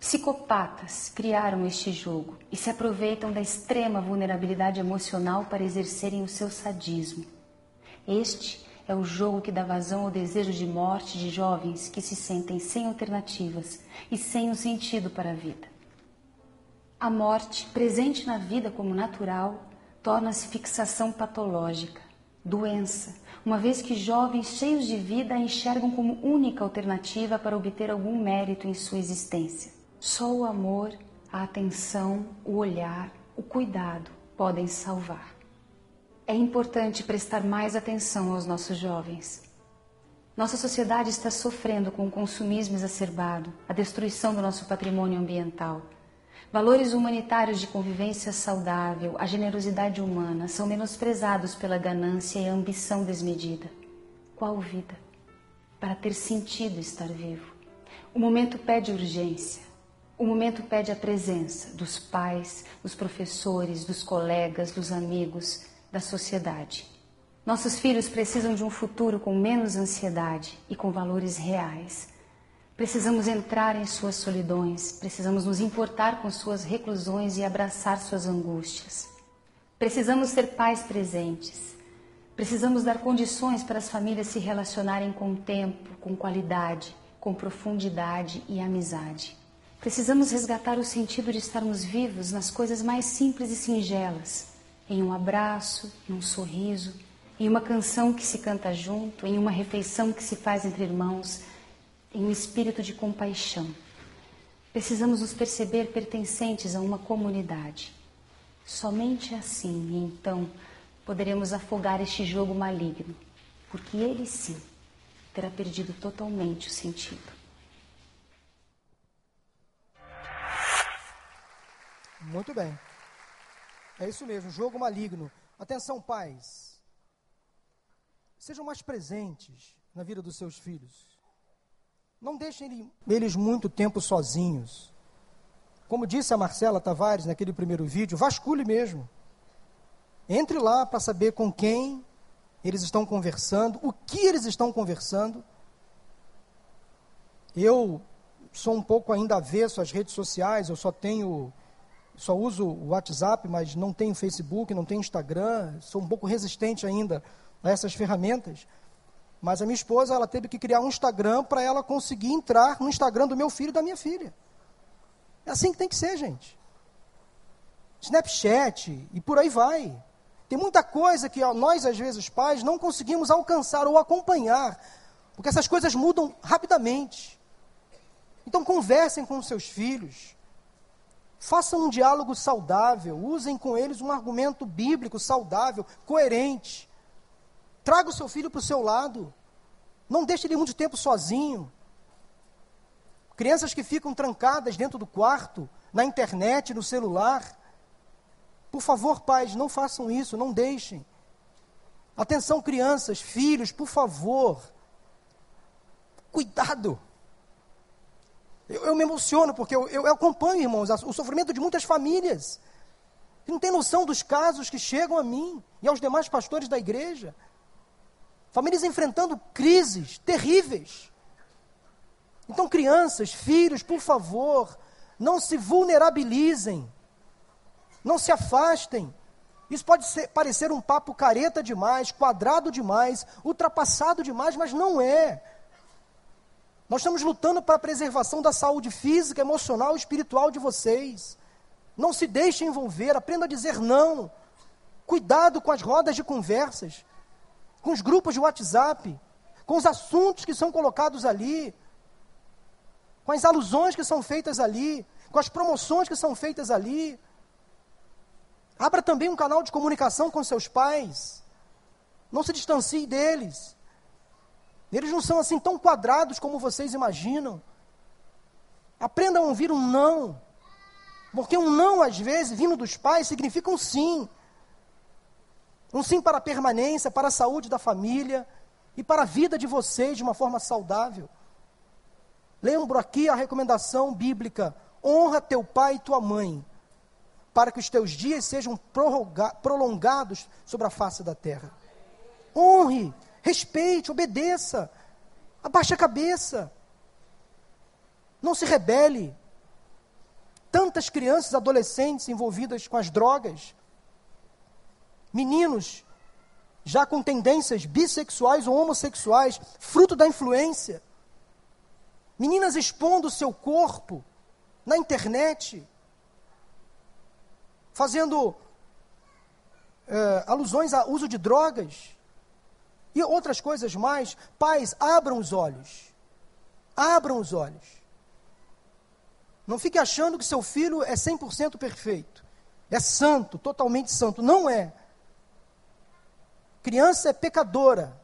Psicopatas criaram este jogo e se aproveitam da extrema vulnerabilidade emocional para exercerem o seu sadismo. Este é o jogo que dá vazão ao desejo de morte de jovens que se sentem sem alternativas e sem um sentido para a vida. A morte, presente na vida como natural, torna-se fixação patológica, doença, uma vez que jovens cheios de vida a enxergam como única alternativa para obter algum mérito em sua existência. Só o amor, a atenção, o olhar, o cuidado podem salvar. É importante prestar mais atenção aos nossos jovens. Nossa sociedade está sofrendo com o consumismo exacerbado, a destruição do nosso patrimônio ambiental. Valores humanitários de convivência saudável, a generosidade humana são menosprezados pela ganância e ambição desmedida. Qual vida? Para ter sentido estar vivo. O momento pede urgência. O momento pede a presença dos pais, dos professores, dos colegas, dos amigos, da sociedade. Nossos filhos precisam de um futuro com menos ansiedade e com valores reais. Precisamos entrar em suas solidões, precisamos nos importar com suas reclusões e abraçar suas angústias. Precisamos ser pais presentes. Precisamos dar condições para as famílias se relacionarem com tempo, com qualidade, com profundidade e amizade. Precisamos resgatar o sentido de estarmos vivos nas coisas mais simples e singelas, em um abraço, em um sorriso, em uma canção que se canta junto, em uma refeição que se faz entre irmãos, em um espírito de compaixão. Precisamos nos perceber pertencentes a uma comunidade. Somente assim, então, poderemos afogar este jogo maligno, porque ele sim terá perdido totalmente o sentido. Muito bem. É isso mesmo, jogo maligno. Atenção, pais. Sejam mais presentes na vida dos seus filhos. Não deixem eles muito tempo sozinhos. Como disse a Marcela Tavares naquele primeiro vídeo, vasculhe mesmo. Entre lá para saber com quem eles estão conversando, o que eles estão conversando. Eu sou um pouco ainda avesso às redes sociais, eu só tenho só uso o WhatsApp, mas não tenho Facebook, não tenho Instagram, sou um pouco resistente ainda a essas ferramentas. Mas a minha esposa, ela teve que criar um Instagram para ela conseguir entrar no Instagram do meu filho e da minha filha. É assim que tem que ser, gente. Snapchat e por aí vai. Tem muita coisa que nós, às vezes, pais, não conseguimos alcançar ou acompanhar, porque essas coisas mudam rapidamente. Então, conversem com seus filhos. Façam um diálogo saudável, usem com eles um argumento bíblico saudável, coerente. Traga o seu filho para o seu lado. Não deixe ele muito tempo sozinho. Crianças que ficam trancadas dentro do quarto, na internet, no celular. Por favor, pais, não façam isso, não deixem. Atenção, crianças, filhos, por favor. Cuidado. Eu, eu me emociono porque eu, eu, acompanho, irmãos, o sofrimento de muitas famílias. Não tem noção dos casos que chegam a mim e aos demais pastores da igreja. Famílias enfrentando crises terríveis. Então, crianças, filhos, por favor, não se vulnerabilizem. Não se afastem. Isso pode ser, parecer um papo careta demais, quadrado demais, ultrapassado demais, mas não é. Nós estamos lutando para a preservação da saúde física, emocional e espiritual de vocês. Não se deixe envolver, aprenda a dizer não. Cuidado com as rodas de conversas, com os grupos de WhatsApp, com os assuntos que são colocados ali. com as alusões que são feitas ali, com as promoções que são feitas ali. Abra também um canal de comunicação com seus pais. Não se distancie deles. Eles não são assim tão quadrados como vocês imaginam. Aprendam a ouvir um não. Porque um não, às vezes, vindo dos pais, significa um sim. Um sim para a permanência, para a saúde da família e para a vida de vocês de uma forma saudável. Lembro aqui a recomendação bíblica: honra teu pai e tua mãe, para que os teus dias sejam prolongados sobre a face da terra. Honre, respeite, obedeça, abaixe a cabeça, não se rebele. Tantas crianças, adolescentes envolvidas com as drogas, meninos já com tendências bissexuais ou homossexuais, fruto da influência. Meninas expondo o seu corpo na internet, fazendo é, alusões a uso de drogas e outras coisas mais. Pais, abram os olhos. Abram os olhos. Não fique achando que seu filho é 100% perfeito. É santo, totalmente santo. Não é. Criança é pecadora.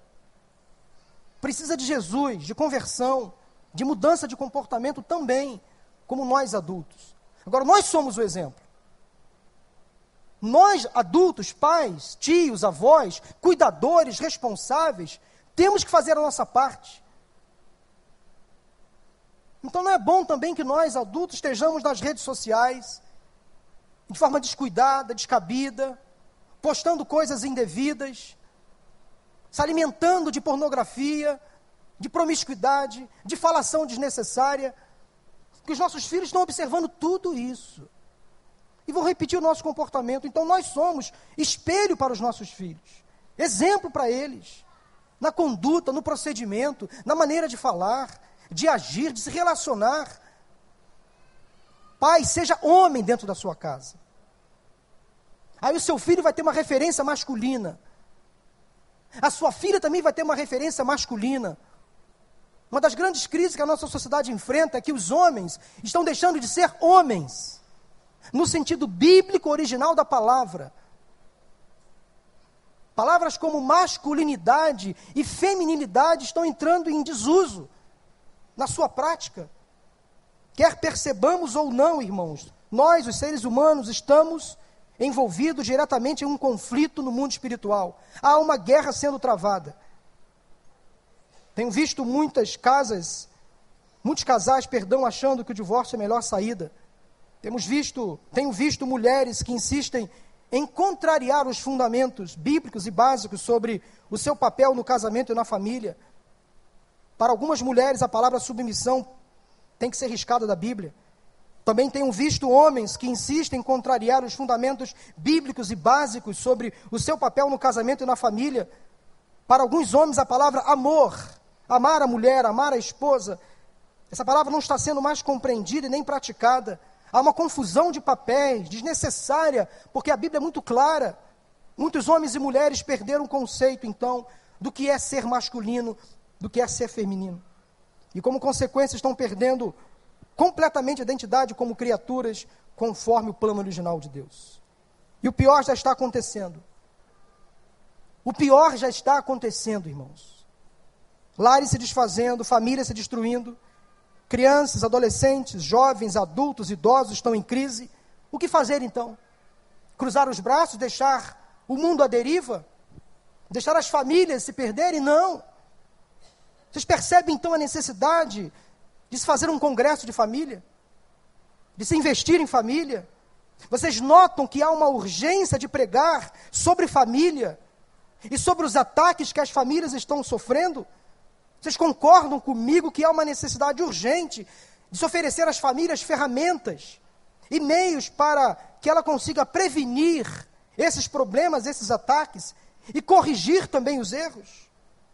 Precisa de Jesus, de conversão, de mudança de comportamento também, como nós adultos. Agora, nós somos o exemplo. Nós, adultos, pais, tios, avós, cuidadores, responsáveis, temos que fazer a nossa parte. Então não é bom também que nós, adultos, estejamos nas redes sociais, de forma descuidada, descabida, postando coisas indevidas, se alimentando de pornografia, de promiscuidade, de falação desnecessária, que os nossos filhos estão observando tudo isso. E vão repetir o nosso comportamento. Então nós somos espelho para os nossos filhos, exemplo para eles, na conduta, no procedimento, na maneira de falar, de agir, de se relacionar. Pai, seja homem dentro da sua casa. Aí o seu filho vai ter uma referência masculina. A sua filha também vai ter uma referência masculina. Uma das grandes crises que a nossa sociedade enfrenta é que os homens estão deixando de ser homens, no sentido bíblico original da palavra. Palavras como masculinidade e feminilidade estão entrando em desuso na sua prática. Quer percebamos ou não, irmãos, nós, os seres humanos, estamos envolvido diretamente em um conflito no mundo espiritual. Há uma guerra sendo travada. Tenho visto muitas casas, muitos casais, perdão, achando que o divórcio é a melhor saída. Temos visto, tenho visto mulheres que insistem em contrariar os fundamentos bíblicos e básicos sobre o seu papel no casamento e na família. Para algumas mulheres, a palavra submissão tem que ser riscada da Bíblia. Também tenho visto homens que insistem em contrariar os fundamentos bíblicos e básicos sobre o seu papel no casamento e na família. Para alguns homens, a palavra amor, amar a mulher, amar a esposa, essa palavra não está sendo mais compreendida e nem praticada. Há uma confusão de papéis desnecessária, porque a Bíblia é muito clara. Muitos homens e mulheres perderam o conceito, então, do que é ser masculino, do que é ser feminino. E, como consequência, estão perdendo completamente a identidade como criaturas conforme o plano original de Deus. E o pior já está acontecendo. O pior já está acontecendo, irmãos. Lares se desfazendo, famílias se destruindo, crianças, adolescentes, jovens, adultos, idosos estão em crise. O que fazer então? Cruzar os braços, deixar o mundo à deriva? Deixar as famílias se perderem? Não. Vocês percebem então a necessidade de se fazer um congresso de família, de se investir em família. Vocês notam que há uma urgência de pregar sobre família e sobre os ataques que as famílias estão sofrendo? Vocês concordam comigo que há uma necessidade urgente de se oferecer às famílias ferramentas e meios para que ela consiga prevenir esses problemas, esses ataques e corrigir também os erros?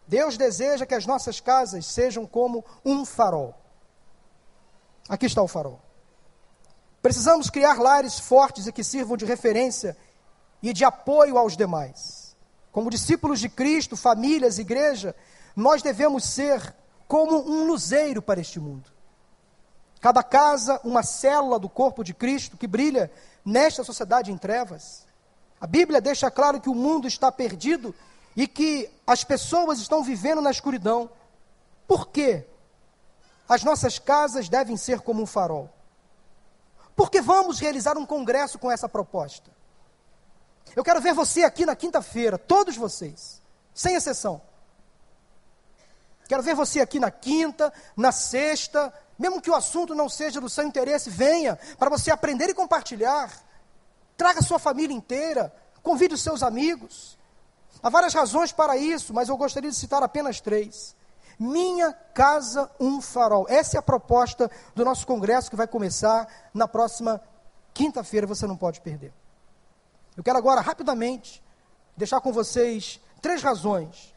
Deus deseja que as nossas casas sejam como um farol Aqui está o farol. Precisamos criar lares fortes e que sirvam de referência e de apoio aos demais. Como discípulos de Cristo, famílias, igreja, nós devemos ser como um luzeiro para este mundo. Cada casa, uma célula do corpo de Cristo que brilha nesta sociedade em trevas. A Bíblia deixa claro que o mundo está perdido e que as pessoas estão vivendo na escuridão. Por quê? As nossas casas devem ser como um farol. Porque vamos realizar um congresso com essa proposta. Eu quero ver você aqui na quinta-feira, todos vocês, sem exceção. Quero ver você aqui na quinta, na sexta, mesmo que o assunto não seja do seu interesse, venha para você aprender e compartilhar. Traga a sua família inteira, convide os seus amigos. Há várias razões para isso, mas eu gostaria de citar apenas três. Minha Casa Um Farol. Essa é a proposta do nosso congresso que vai começar na próxima quinta-feira, você não pode perder. Eu quero agora, rapidamente, deixar com vocês três razões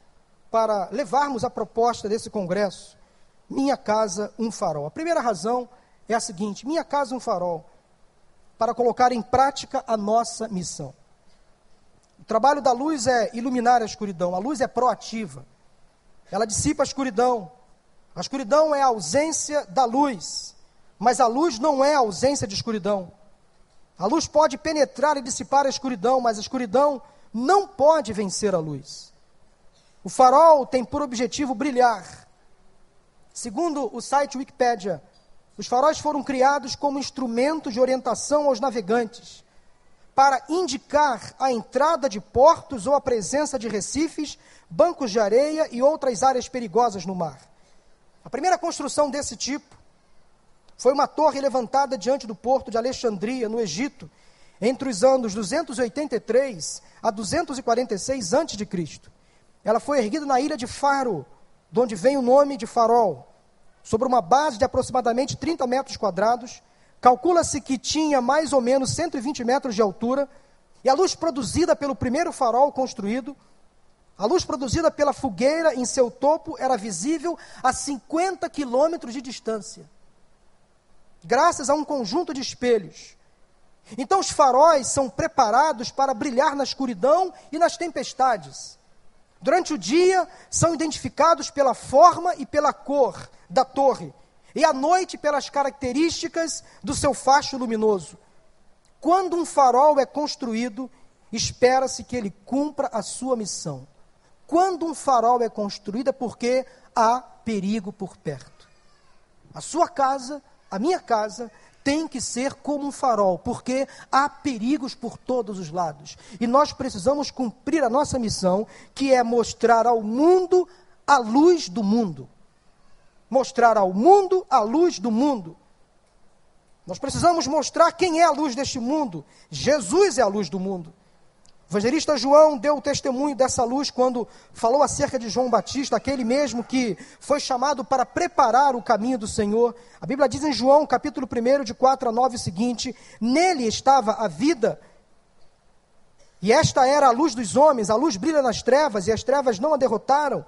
para levarmos a proposta desse congresso, Minha Casa Um Farol. A primeira razão é a seguinte: Minha Casa Um Farol, para colocar em prática a nossa missão. O trabalho da luz é iluminar a escuridão, a luz é proativa. Ela dissipa a escuridão. A escuridão é a ausência da luz, mas a luz não é a ausência de escuridão. A luz pode penetrar e dissipar a escuridão, mas a escuridão não pode vencer a luz. O farol tem por objetivo brilhar. Segundo o site Wikipedia, os faróis foram criados como instrumento de orientação aos navegantes para indicar a entrada de portos ou a presença de recifes, bancos de areia e outras áreas perigosas no mar. A primeira construção desse tipo foi uma torre levantada diante do porto de Alexandria, no Egito, entre os anos 283 a 246 a.C. Ela foi erguida na ilha de Faro, de onde vem o nome de Farol, sobre uma base de aproximadamente 30 metros quadrados, Calcula-se que tinha mais ou menos 120 metros de altura, e a luz produzida pelo primeiro farol construído, a luz produzida pela fogueira em seu topo era visível a 50 quilômetros de distância, graças a um conjunto de espelhos. Então, os faróis são preparados para brilhar na escuridão e nas tempestades. Durante o dia, são identificados pela forma e pela cor da torre e à noite pelas características do seu facho luminoso. Quando um farol é construído, espera-se que ele cumpra a sua missão. Quando um farol é construído é porque há perigo por perto. A sua casa, a minha casa, tem que ser como um farol, porque há perigos por todos os lados. E nós precisamos cumprir a nossa missão, que é mostrar ao mundo a luz do mundo mostrar ao mundo a luz do mundo. Nós precisamos mostrar quem é a luz deste mundo. Jesus é a luz do mundo. O evangelista João deu o testemunho dessa luz quando falou acerca de João Batista, aquele mesmo que foi chamado para preparar o caminho do Senhor. A Bíblia diz em João, capítulo 1, de 4 a 9, o seguinte: Nele estava a vida, e esta era a luz dos homens, a luz brilha nas trevas, e as trevas não a derrotaram.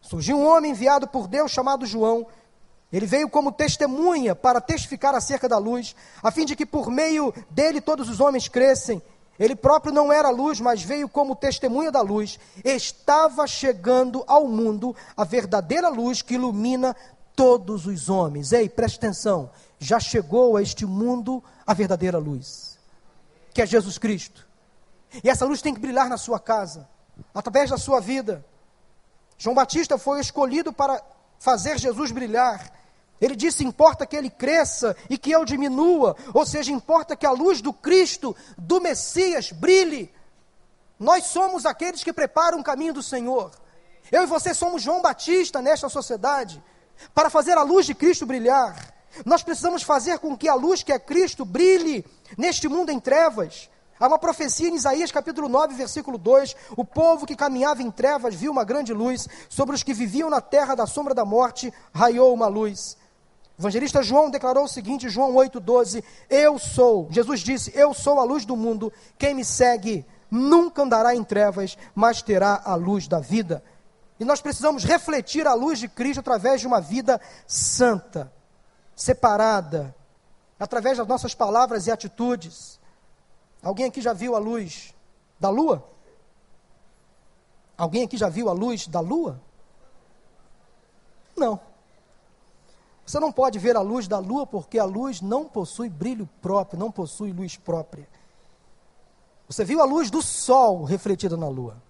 Surgiu um homem enviado por Deus chamado João. Ele veio como testemunha para testificar acerca da luz, a fim de que por meio dele todos os homens crescem. Ele próprio não era luz, mas veio como testemunha da luz. Estava chegando ao mundo a verdadeira luz que ilumina todos os homens. Ei, preste atenção. Já chegou a este mundo a verdadeira luz, que é Jesus Cristo. E essa luz tem que brilhar na sua casa, através da sua vida. João Batista foi escolhido para fazer Jesus brilhar. Ele disse: importa que ele cresça e que eu diminua, ou seja, importa que a luz do Cristo, do Messias, brilhe. Nós somos aqueles que preparam o caminho do Senhor. Eu e você somos João Batista nesta sociedade, para fazer a luz de Cristo brilhar. Nós precisamos fazer com que a luz que é Cristo brilhe neste mundo em trevas. Há uma profecia em Isaías capítulo 9, versículo 2: O povo que caminhava em trevas viu uma grande luz, sobre os que viviam na terra da sombra da morte raiou uma luz. O evangelista João declarou o seguinte, João 8,12: Eu sou, Jesus disse, Eu sou a luz do mundo, quem me segue nunca andará em trevas, mas terá a luz da vida. E nós precisamos refletir a luz de Cristo através de uma vida santa, separada, através das nossas palavras e atitudes. Alguém aqui já viu a luz da lua? Alguém aqui já viu a luz da lua? Não. Você não pode ver a luz da lua porque a luz não possui brilho próprio, não possui luz própria. Você viu a luz do sol refletida na lua.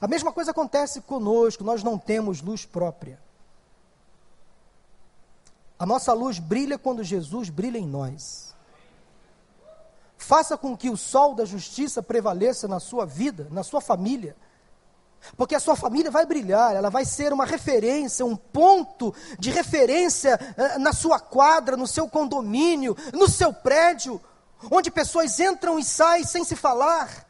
A mesma coisa acontece conosco, nós não temos luz própria. A nossa luz brilha quando Jesus brilha em nós. Faça com que o sol da justiça prevaleça na sua vida, na sua família. Porque a sua família vai brilhar, ela vai ser uma referência, um ponto de referência uh, na sua quadra, no seu condomínio, no seu prédio, onde pessoas entram e saem sem se falar.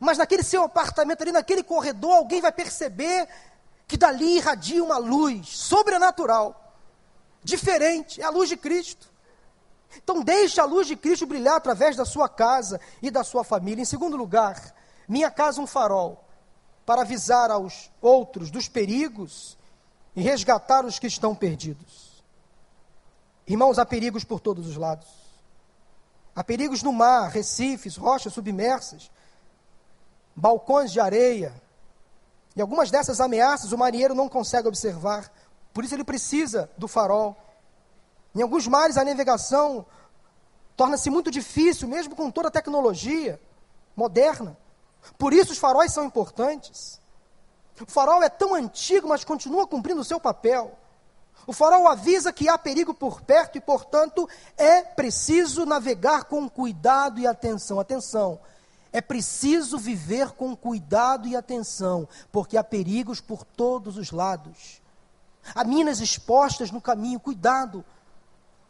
Mas naquele seu apartamento ali, naquele corredor, alguém vai perceber que dali irradia uma luz sobrenatural, diferente, é a luz de Cristo. Então deixe a luz de Cristo brilhar através da sua casa e da sua família. Em segundo lugar, minha casa um farol para avisar aos outros dos perigos e resgatar os que estão perdidos. Irmãos, há perigos por todos os lados. Há perigos no mar, recifes, rochas submersas, balcões de areia. E algumas dessas ameaças o marinheiro não consegue observar, por isso ele precisa do farol. Em alguns mares a navegação torna-se muito difícil, mesmo com toda a tecnologia moderna. Por isso os faróis são importantes. O farol é tão antigo, mas continua cumprindo o seu papel. O farol avisa que há perigo por perto e, portanto, é preciso navegar com cuidado e atenção. Atenção, é preciso viver com cuidado e atenção, porque há perigos por todos os lados. Há minas expostas no caminho, cuidado.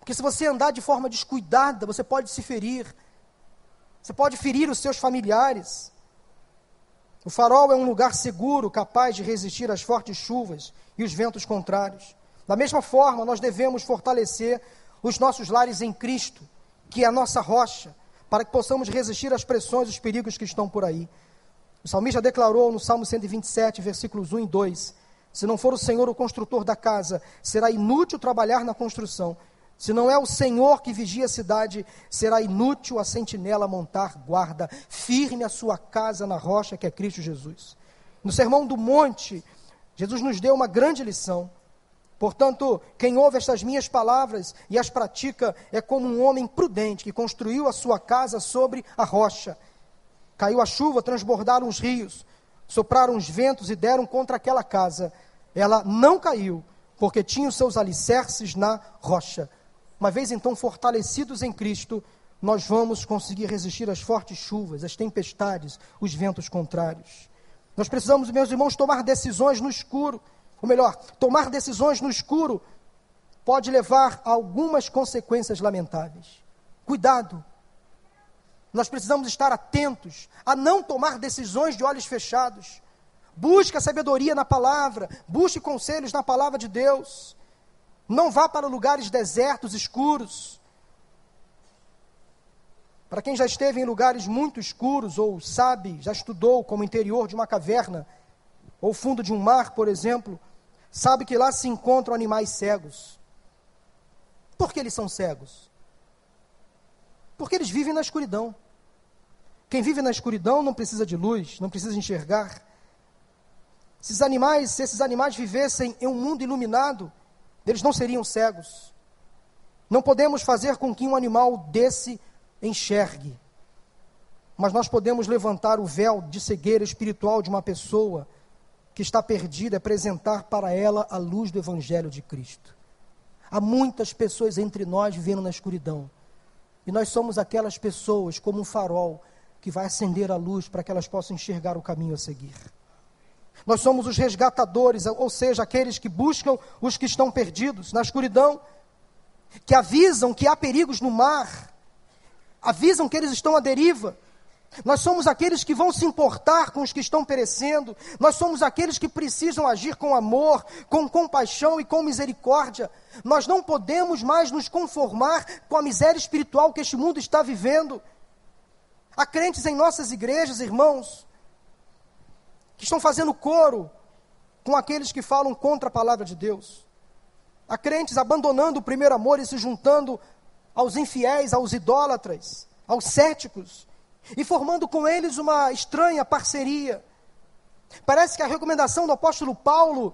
Porque se você andar de forma descuidada, você pode se ferir. Você pode ferir os seus familiares. O farol é um lugar seguro, capaz de resistir às fortes chuvas e os ventos contrários. Da mesma forma, nós devemos fortalecer os nossos lares em Cristo, que é a nossa rocha, para que possamos resistir às pressões e os perigos que estão por aí. O salmista declarou no Salmo 127, versículos 1 e 2: Se não for o Senhor o construtor da casa, será inútil trabalhar na construção. Se não é o Senhor que vigia a cidade, será inútil a sentinela montar guarda. Firme a sua casa na rocha que é Cristo Jesus. No Sermão do Monte, Jesus nos deu uma grande lição. Portanto, quem ouve estas minhas palavras e as pratica é como um homem prudente que construiu a sua casa sobre a rocha. Caiu a chuva, transbordaram os rios, sopraram os ventos e deram contra aquela casa. Ela não caiu, porque tinha os seus alicerces na rocha. Uma vez então fortalecidos em Cristo, nós vamos conseguir resistir às fortes chuvas, às tempestades, os ventos contrários. Nós precisamos, meus irmãos, tomar decisões no escuro. Ou melhor, tomar decisões no escuro pode levar a algumas consequências lamentáveis. Cuidado. Nós precisamos estar atentos a não tomar decisões de olhos fechados. Busque a sabedoria na palavra, busque conselhos na palavra de Deus. Não vá para lugares desertos, escuros. Para quem já esteve em lugares muito escuros, ou sabe, já estudou como interior de uma caverna, ou fundo de um mar, por exemplo, sabe que lá se encontram animais cegos. Por que eles são cegos? Porque eles vivem na escuridão. Quem vive na escuridão não precisa de luz, não precisa enxergar. Se esses animais, se esses animais vivessem em um mundo iluminado, eles não seriam cegos. Não podemos fazer com que um animal desse enxergue. Mas nós podemos levantar o véu de cegueira espiritual de uma pessoa que está perdida, apresentar para ela a luz do Evangelho de Cristo. Há muitas pessoas entre nós vivendo na escuridão. E nós somos aquelas pessoas, como um farol, que vai acender a luz para que elas possam enxergar o caminho a seguir. Nós somos os resgatadores, ou seja, aqueles que buscam os que estão perdidos na escuridão, que avisam que há perigos no mar, avisam que eles estão à deriva. Nós somos aqueles que vão se importar com os que estão perecendo. Nós somos aqueles que precisam agir com amor, com compaixão e com misericórdia. Nós não podemos mais nos conformar com a miséria espiritual que este mundo está vivendo. Há crentes em nossas igrejas, irmãos, que estão fazendo coro com aqueles que falam contra a palavra de Deus. Há crentes abandonando o primeiro amor e se juntando aos infiéis, aos idólatras, aos céticos, e formando com eles uma estranha parceria. Parece que a recomendação do apóstolo Paulo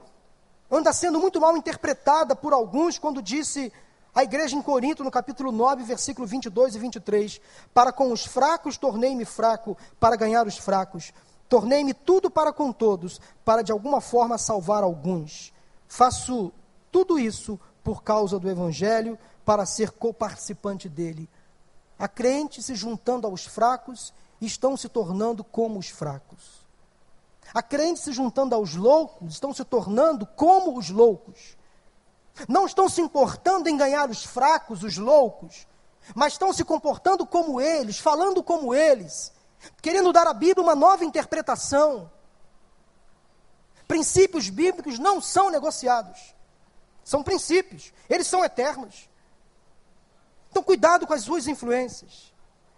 anda sendo muito mal interpretada por alguns quando disse a igreja em Corinto, no capítulo 9, versículo 22 e 23, para com os fracos tornei-me fraco, para ganhar os fracos. Tornei-me tudo para com todos, para de alguma forma salvar alguns. Faço tudo isso por causa do Evangelho, para ser coparticipante dele. A crente se juntando aos fracos estão se tornando como os fracos. A crente se juntando aos loucos estão se tornando como os loucos. Não estão se importando em ganhar os fracos, os loucos, mas estão se comportando como eles, falando como eles, querendo dar à Bíblia uma nova interpretação. Princípios bíblicos não são negociados. São princípios, eles são eternos. Então, cuidado com as suas influências.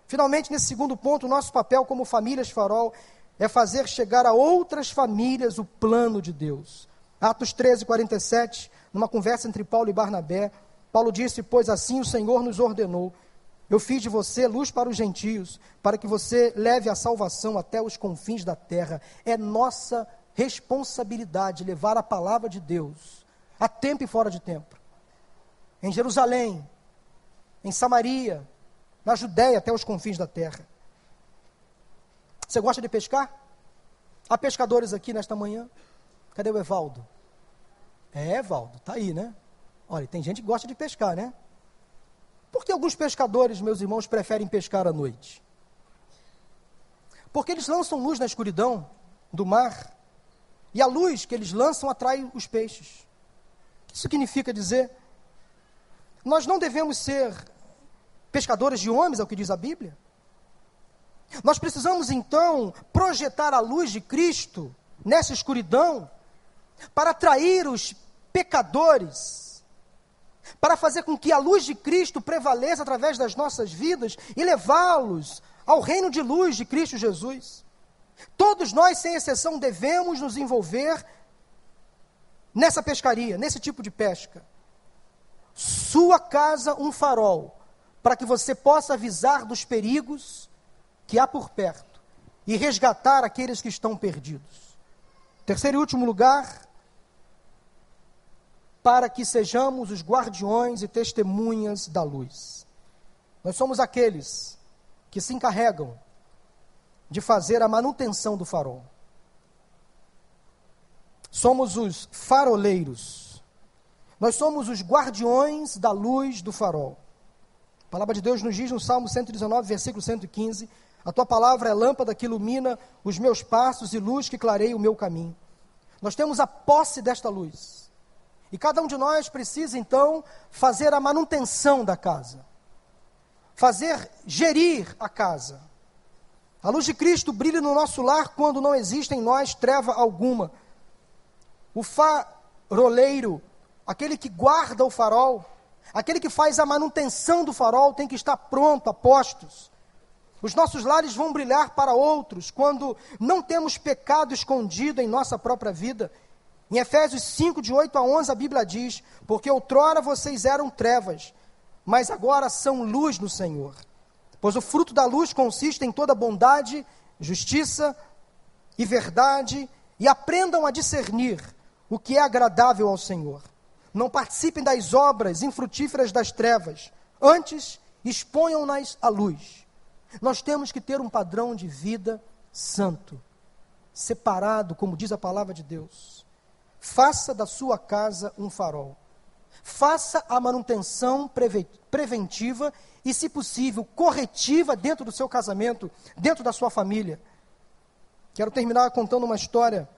Finalmente, nesse segundo ponto, o nosso papel como famílias farol é fazer chegar a outras famílias o plano de Deus. Atos 13, 47, numa conversa entre Paulo e Barnabé, Paulo disse: Pois assim o Senhor nos ordenou. Eu fiz de você luz para os gentios, para que você leve a salvação até os confins da terra. É nossa responsabilidade levar a palavra de Deus, a tempo e fora de tempo. Em Jerusalém, em Samaria, na Judéia até os confins da terra. Você gosta de pescar? Há pescadores aqui nesta manhã? Cadê o Evaldo? É, Evaldo, tá aí, né? Olha, tem gente que gosta de pescar, né? Por que alguns pescadores, meus irmãos, preferem pescar à noite? Porque eles lançam luz na escuridão do mar, e a luz que eles lançam atrai os peixes. O que significa dizer? Nós não devemos ser pescadores de homens, é o que diz a Bíblia. Nós precisamos então projetar a luz de Cristo nessa escuridão para atrair os pecadores, para fazer com que a luz de Cristo prevaleça através das nossas vidas e levá-los ao reino de luz de Cristo Jesus. Todos nós, sem exceção, devemos nos envolver nessa pescaria, nesse tipo de pesca. Sua casa, um farol para que você possa avisar dos perigos que há por perto e resgatar aqueles que estão perdidos. Terceiro e último lugar, para que sejamos os guardiões e testemunhas da luz. Nós somos aqueles que se encarregam de fazer a manutenção do farol. Somos os faroleiros. Nós somos os guardiões da luz do farol. A palavra de Deus nos diz no Salmo 119, versículo 115: A tua palavra é lâmpada que ilumina os meus passos e luz que clareia o meu caminho. Nós temos a posse desta luz. E cada um de nós precisa, então, fazer a manutenção da casa, fazer gerir a casa. A luz de Cristo brilha no nosso lar quando não existe em nós treva alguma. O faroleiro, aquele que guarda o farol, Aquele que faz a manutenção do farol tem que estar pronto, a postos. Os nossos lares vão brilhar para outros quando não temos pecado escondido em nossa própria vida. Em Efésios 5, de 8 a 11, a Bíblia diz: Porque outrora vocês eram trevas, mas agora são luz no Senhor. Pois o fruto da luz consiste em toda bondade, justiça e verdade, e aprendam a discernir o que é agradável ao Senhor. Não participem das obras infrutíferas das trevas. Antes, exponham-nas à luz. Nós temos que ter um padrão de vida santo, separado, como diz a palavra de Deus. Faça da sua casa um farol. Faça a manutenção preventiva e, se possível, corretiva dentro do seu casamento, dentro da sua família. Quero terminar contando uma história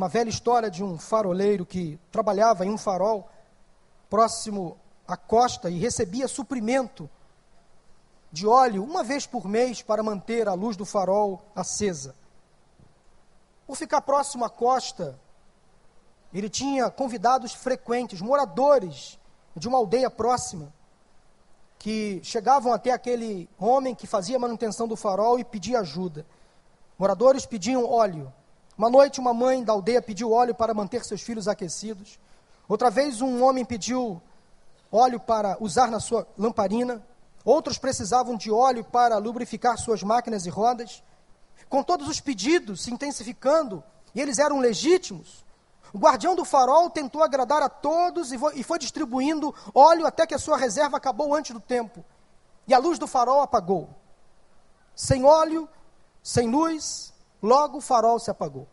uma velha história de um faroleiro que trabalhava em um farol próximo à costa e recebia suprimento de óleo uma vez por mês para manter a luz do farol acesa. Por ficar próximo à costa, ele tinha convidados frequentes, moradores de uma aldeia próxima, que chegavam até aquele homem que fazia manutenção do farol e pedia ajuda. Moradores pediam óleo. Uma noite, uma mãe da aldeia pediu óleo para manter seus filhos aquecidos. Outra vez, um homem pediu óleo para usar na sua lamparina. Outros precisavam de óleo para lubrificar suas máquinas e rodas. Com todos os pedidos se intensificando, e eles eram legítimos, O guardião do farol tentou agradar a todos e foi distribuindo óleo até que a sua reserva acabou antes do tempo. E a luz do farol apagou. Sem óleo, sem luz, logo o farol se apagou.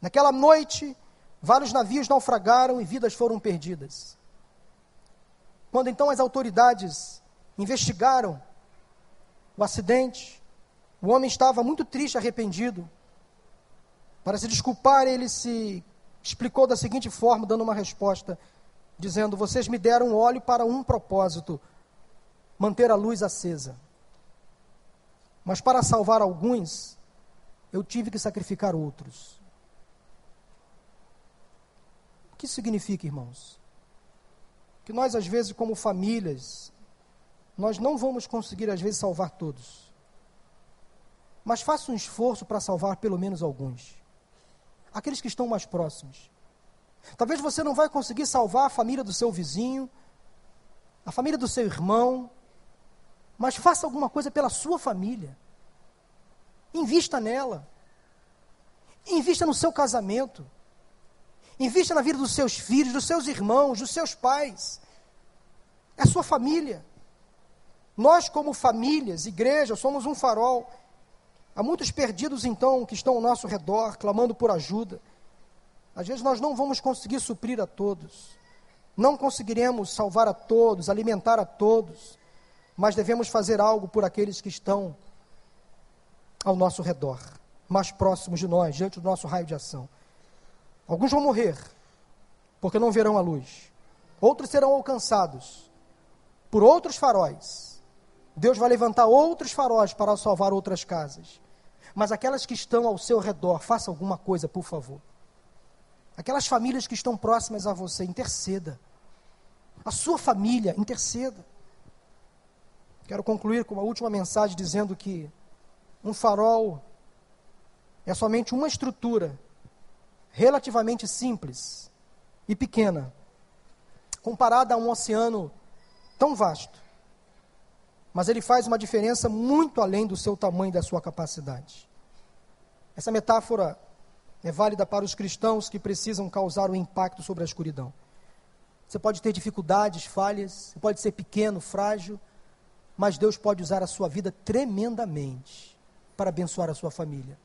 Naquela noite, vários navios naufragaram e vidas foram perdidas. Quando então as autoridades investigaram o acidente, o homem estava muito triste, arrependido. Para se desculpar, ele se explicou da seguinte forma, dando uma resposta, dizendo: Vocês me deram óleo para um propósito, manter a luz acesa. Mas para salvar alguns, eu tive que sacrificar outros. O que significa, irmãos? Que nós, às vezes, como famílias, nós não vamos conseguir, às vezes, salvar todos. Mas faça um esforço para salvar pelo menos alguns aqueles que estão mais próximos. Talvez você não vai conseguir salvar a família do seu vizinho, a família do seu irmão, mas faça alguma coisa pela sua família. Invista nela. Invista no seu casamento. Invista na vida dos seus filhos, dos seus irmãos, dos seus pais. É a sua família. Nós, como famílias, igreja, somos um farol. Há muitos perdidos, então, que estão ao nosso redor, clamando por ajuda. Às vezes nós não vamos conseguir suprir a todos, não conseguiremos salvar a todos, alimentar a todos, mas devemos fazer algo por aqueles que estão ao nosso redor, mais próximos de nós, diante do nosso raio de ação. Alguns vão morrer, porque não verão a luz, outros serão alcançados por outros faróis Deus vai levantar outros faróis para salvar outras casas. Mas aquelas que estão ao seu redor, faça alguma coisa, por favor. Aquelas famílias que estão próximas a você, interceda. A sua família, interceda. Quero concluir com uma última mensagem dizendo que um farol é somente uma estrutura relativamente simples e pequena, comparada a um oceano tão vasto mas ele faz uma diferença muito além do seu tamanho e da sua capacidade. Essa metáfora é válida para os cristãos que precisam causar um impacto sobre a escuridão. Você pode ter dificuldades, falhas, você pode ser pequeno, frágil, mas Deus pode usar a sua vida tremendamente para abençoar a sua família.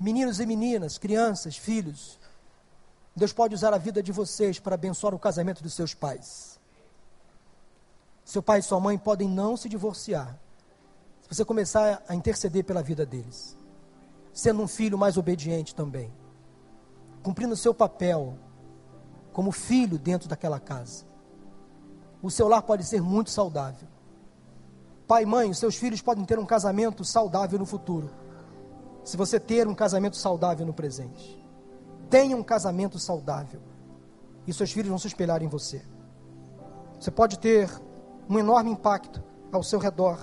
Meninos e meninas, crianças, filhos, Deus pode usar a vida de vocês para abençoar o casamento dos seus pais. Seu pai e sua mãe podem não se divorciar. Se você começar a interceder pela vida deles, sendo um filho mais obediente também, cumprindo o seu papel como filho dentro daquela casa. O seu lar pode ser muito saudável. Pai e mãe, os seus filhos podem ter um casamento saudável no futuro. Se você ter um casamento saudável no presente. Tenha um casamento saudável. E seus filhos vão se espelhar em você. Você pode ter um enorme impacto ao seu redor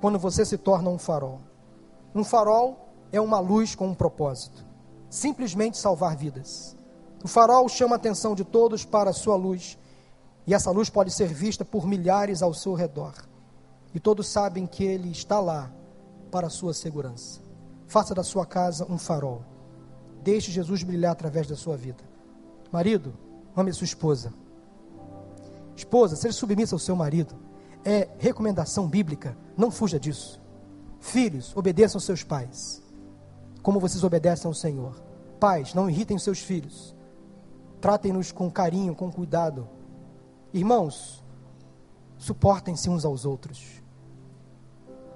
quando você se torna um farol. Um farol é uma luz com um propósito: simplesmente salvar vidas. O farol chama a atenção de todos para a sua luz, e essa luz pode ser vista por milhares ao seu redor. E todos sabem que ele está lá para a sua segurança. Faça da sua casa um farol. Deixe Jesus brilhar através da sua vida. Marido, ame sua esposa. Esposa, seja submissa ao seu marido. É recomendação bíblica, não fuja disso. Filhos, obedeçam aos seus pais, como vocês obedecem ao Senhor. Pais, não irritem os seus filhos. Tratem-nos com carinho, com cuidado. Irmãos, suportem-se uns aos outros.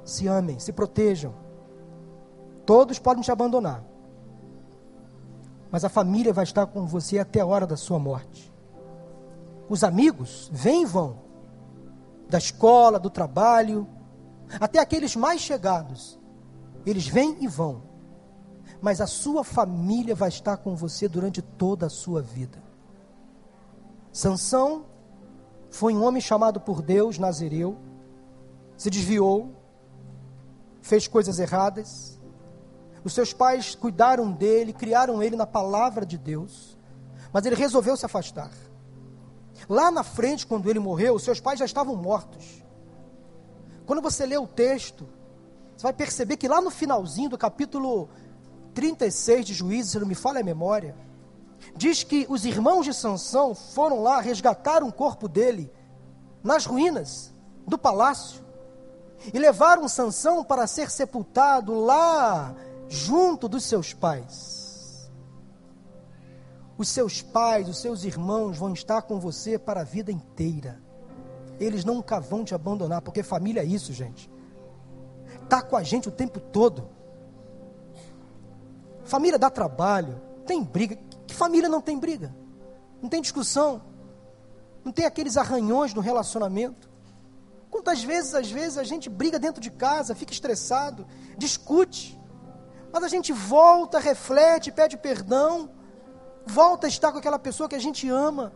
Se amem, se protejam. Todos podem te abandonar. Mas a família vai estar com você até a hora da sua morte. Os amigos vêm e vão, da escola, do trabalho, até aqueles mais chegados. Eles vêm e vão, mas a sua família vai estar com você durante toda a sua vida. Sansão foi um homem chamado por Deus, Nazireu, se desviou, fez coisas erradas. Os seus pais cuidaram dele, criaram ele na palavra de Deus, mas ele resolveu se afastar. Lá na frente, quando ele morreu, seus pais já estavam mortos. Quando você lê o texto, você vai perceber que lá no finalzinho do capítulo 36 de Juízes, se não me falha a memória, diz que os irmãos de Sansão foram lá resgatar um corpo dele nas ruínas do palácio e levaram Sansão para ser sepultado lá junto dos seus pais. Os seus pais, os seus irmãos vão estar com você para a vida inteira. Eles nunca vão te abandonar, porque família é isso, gente. Tá com a gente o tempo todo. Família dá trabalho, tem briga. Que família não tem briga? Não tem discussão. Não tem aqueles arranhões no relacionamento. Quantas vezes, às vezes, a gente briga dentro de casa, fica estressado, discute. Mas a gente volta, reflete, pede perdão, volta a estar com aquela pessoa que a gente ama.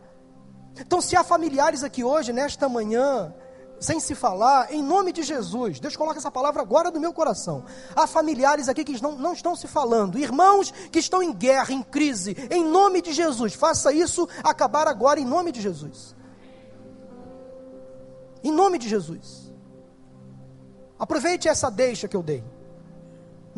Então, se há familiares aqui hoje, nesta manhã, sem se falar, em nome de Jesus, Deus coloca essa palavra agora no meu coração. Há familiares aqui que não, não estão se falando, irmãos que estão em guerra, em crise, em nome de Jesus, faça isso acabar agora em nome de Jesus. Em nome de Jesus. Aproveite essa deixa que eu dei.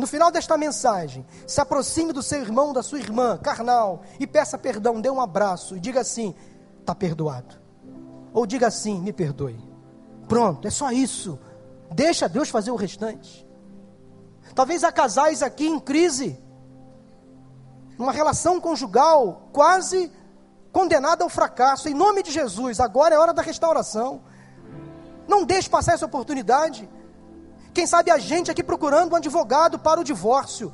No final desta mensagem, se aproxime do seu irmão, da sua irmã, carnal, e peça perdão, dê um abraço e diga assim: está perdoado. Ou diga assim: me perdoe. Pronto, é só isso. Deixa Deus fazer o restante. Talvez há casais aqui em crise, uma relação conjugal quase condenada ao fracasso. Em nome de Jesus, agora é hora da restauração. Não deixe passar essa oportunidade. Quem sabe a gente aqui procurando um advogado para o divórcio.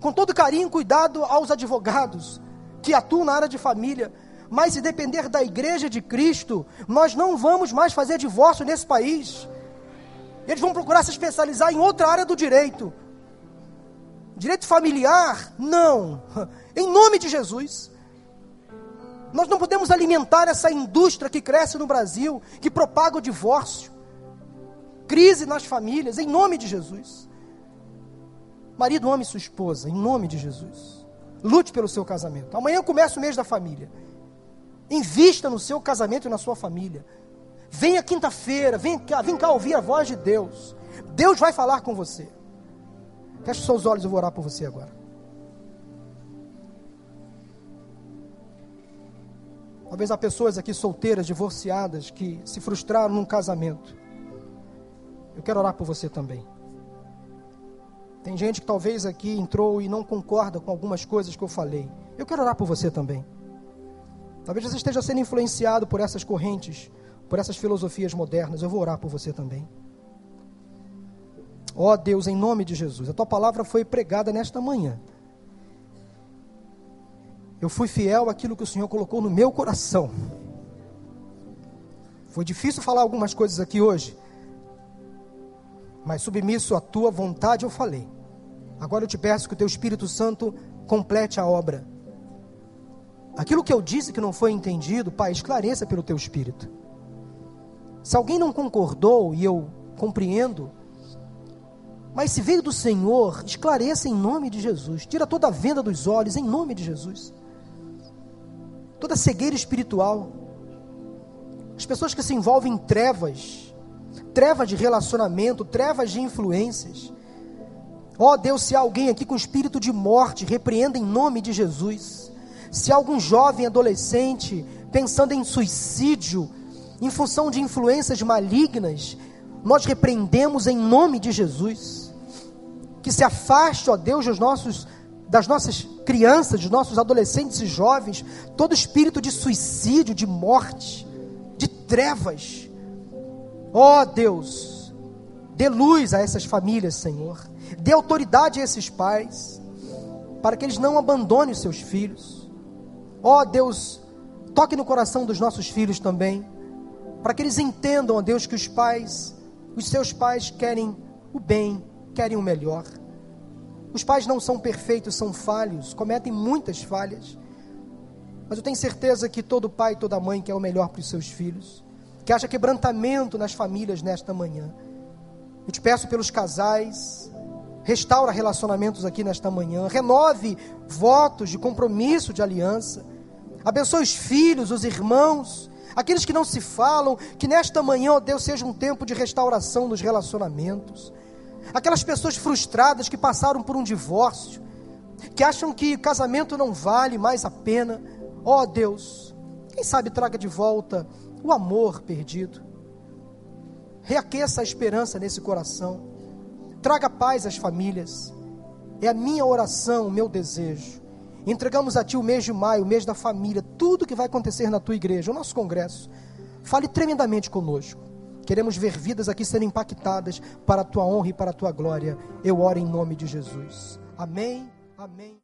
Com todo carinho e cuidado aos advogados que atuam na área de família. Mas se depender da igreja de Cristo, nós não vamos mais fazer divórcio nesse país. Eles vão procurar se especializar em outra área do direito. Direito familiar? Não. Em nome de Jesus. Nós não podemos alimentar essa indústria que cresce no Brasil, que propaga o divórcio, crise nas famílias, em nome de Jesus. Marido, ame sua esposa, em nome de Jesus. Lute pelo seu casamento. Amanhã começa o mês da família. Invista no seu casamento e na sua família. Venha quinta-feira, vem cá, vem cá ouvir a voz de Deus. Deus vai falar com você. Feche seus olhos, eu vou orar por você agora. Talvez há pessoas aqui solteiras, divorciadas, que se frustraram num casamento. Eu quero orar por você também. Tem gente que talvez aqui entrou e não concorda com algumas coisas que eu falei. Eu quero orar por você também. Talvez você esteja sendo influenciado por essas correntes, por essas filosofias modernas. Eu vou orar por você também. Ó oh, Deus, em nome de Jesus, a tua palavra foi pregada nesta manhã. Eu fui fiel àquilo que o Senhor colocou no meu coração. Foi difícil falar algumas coisas aqui hoje, mas submisso à tua vontade eu falei. Agora eu te peço que o teu Espírito Santo complete a obra Aquilo que eu disse que não foi entendido, Pai, esclareça pelo teu espírito. Se alguém não concordou e eu compreendo, mas se veio do Senhor, esclareça em nome de Jesus. Tira toda a venda dos olhos em nome de Jesus. Toda cegueira espiritual. As pessoas que se envolvem em trevas, trevas de relacionamento, trevas de influências. Ó oh, Deus, se há alguém aqui com espírito de morte, repreenda em nome de Jesus. Se algum jovem adolescente pensando em suicídio, em função de influências malignas, nós repreendemos em nome de Jesus. Que se afaste, ó Deus, dos nossos, das nossas crianças, dos nossos adolescentes e jovens, todo espírito de suicídio, de morte, de trevas. Ó Deus, dê luz a essas famílias, Senhor. Dê autoridade a esses pais, para que eles não abandonem os seus filhos. Ó oh, Deus, toque no coração dos nossos filhos também, para que eles entendam, ó oh Deus, que os pais, os seus pais querem o bem, querem o melhor. Os pais não são perfeitos, são falhos, cometem muitas falhas. Mas eu tenho certeza que todo pai toda mãe quer o melhor para os seus filhos, que haja quebrantamento nas famílias nesta manhã. Eu te peço pelos casais, restaura relacionamentos aqui nesta manhã, renove votos de compromisso, de aliança. Abençoe os filhos, os irmãos, aqueles que não se falam, que nesta manhã, ó Deus, seja um tempo de restauração nos relacionamentos. Aquelas pessoas frustradas que passaram por um divórcio, que acham que casamento não vale mais a pena. Ó oh, Deus, quem sabe traga de volta o amor perdido. Reaqueça a esperança nesse coração. Traga paz às famílias. É a minha oração, o meu desejo. Entregamos a Ti o mês de maio, o mês da família, tudo que vai acontecer na Tua igreja, o nosso congresso. Fale tremendamente conosco. Queremos ver vidas aqui sendo impactadas para a Tua honra e para a Tua glória. Eu oro em nome de Jesus. Amém. Amém.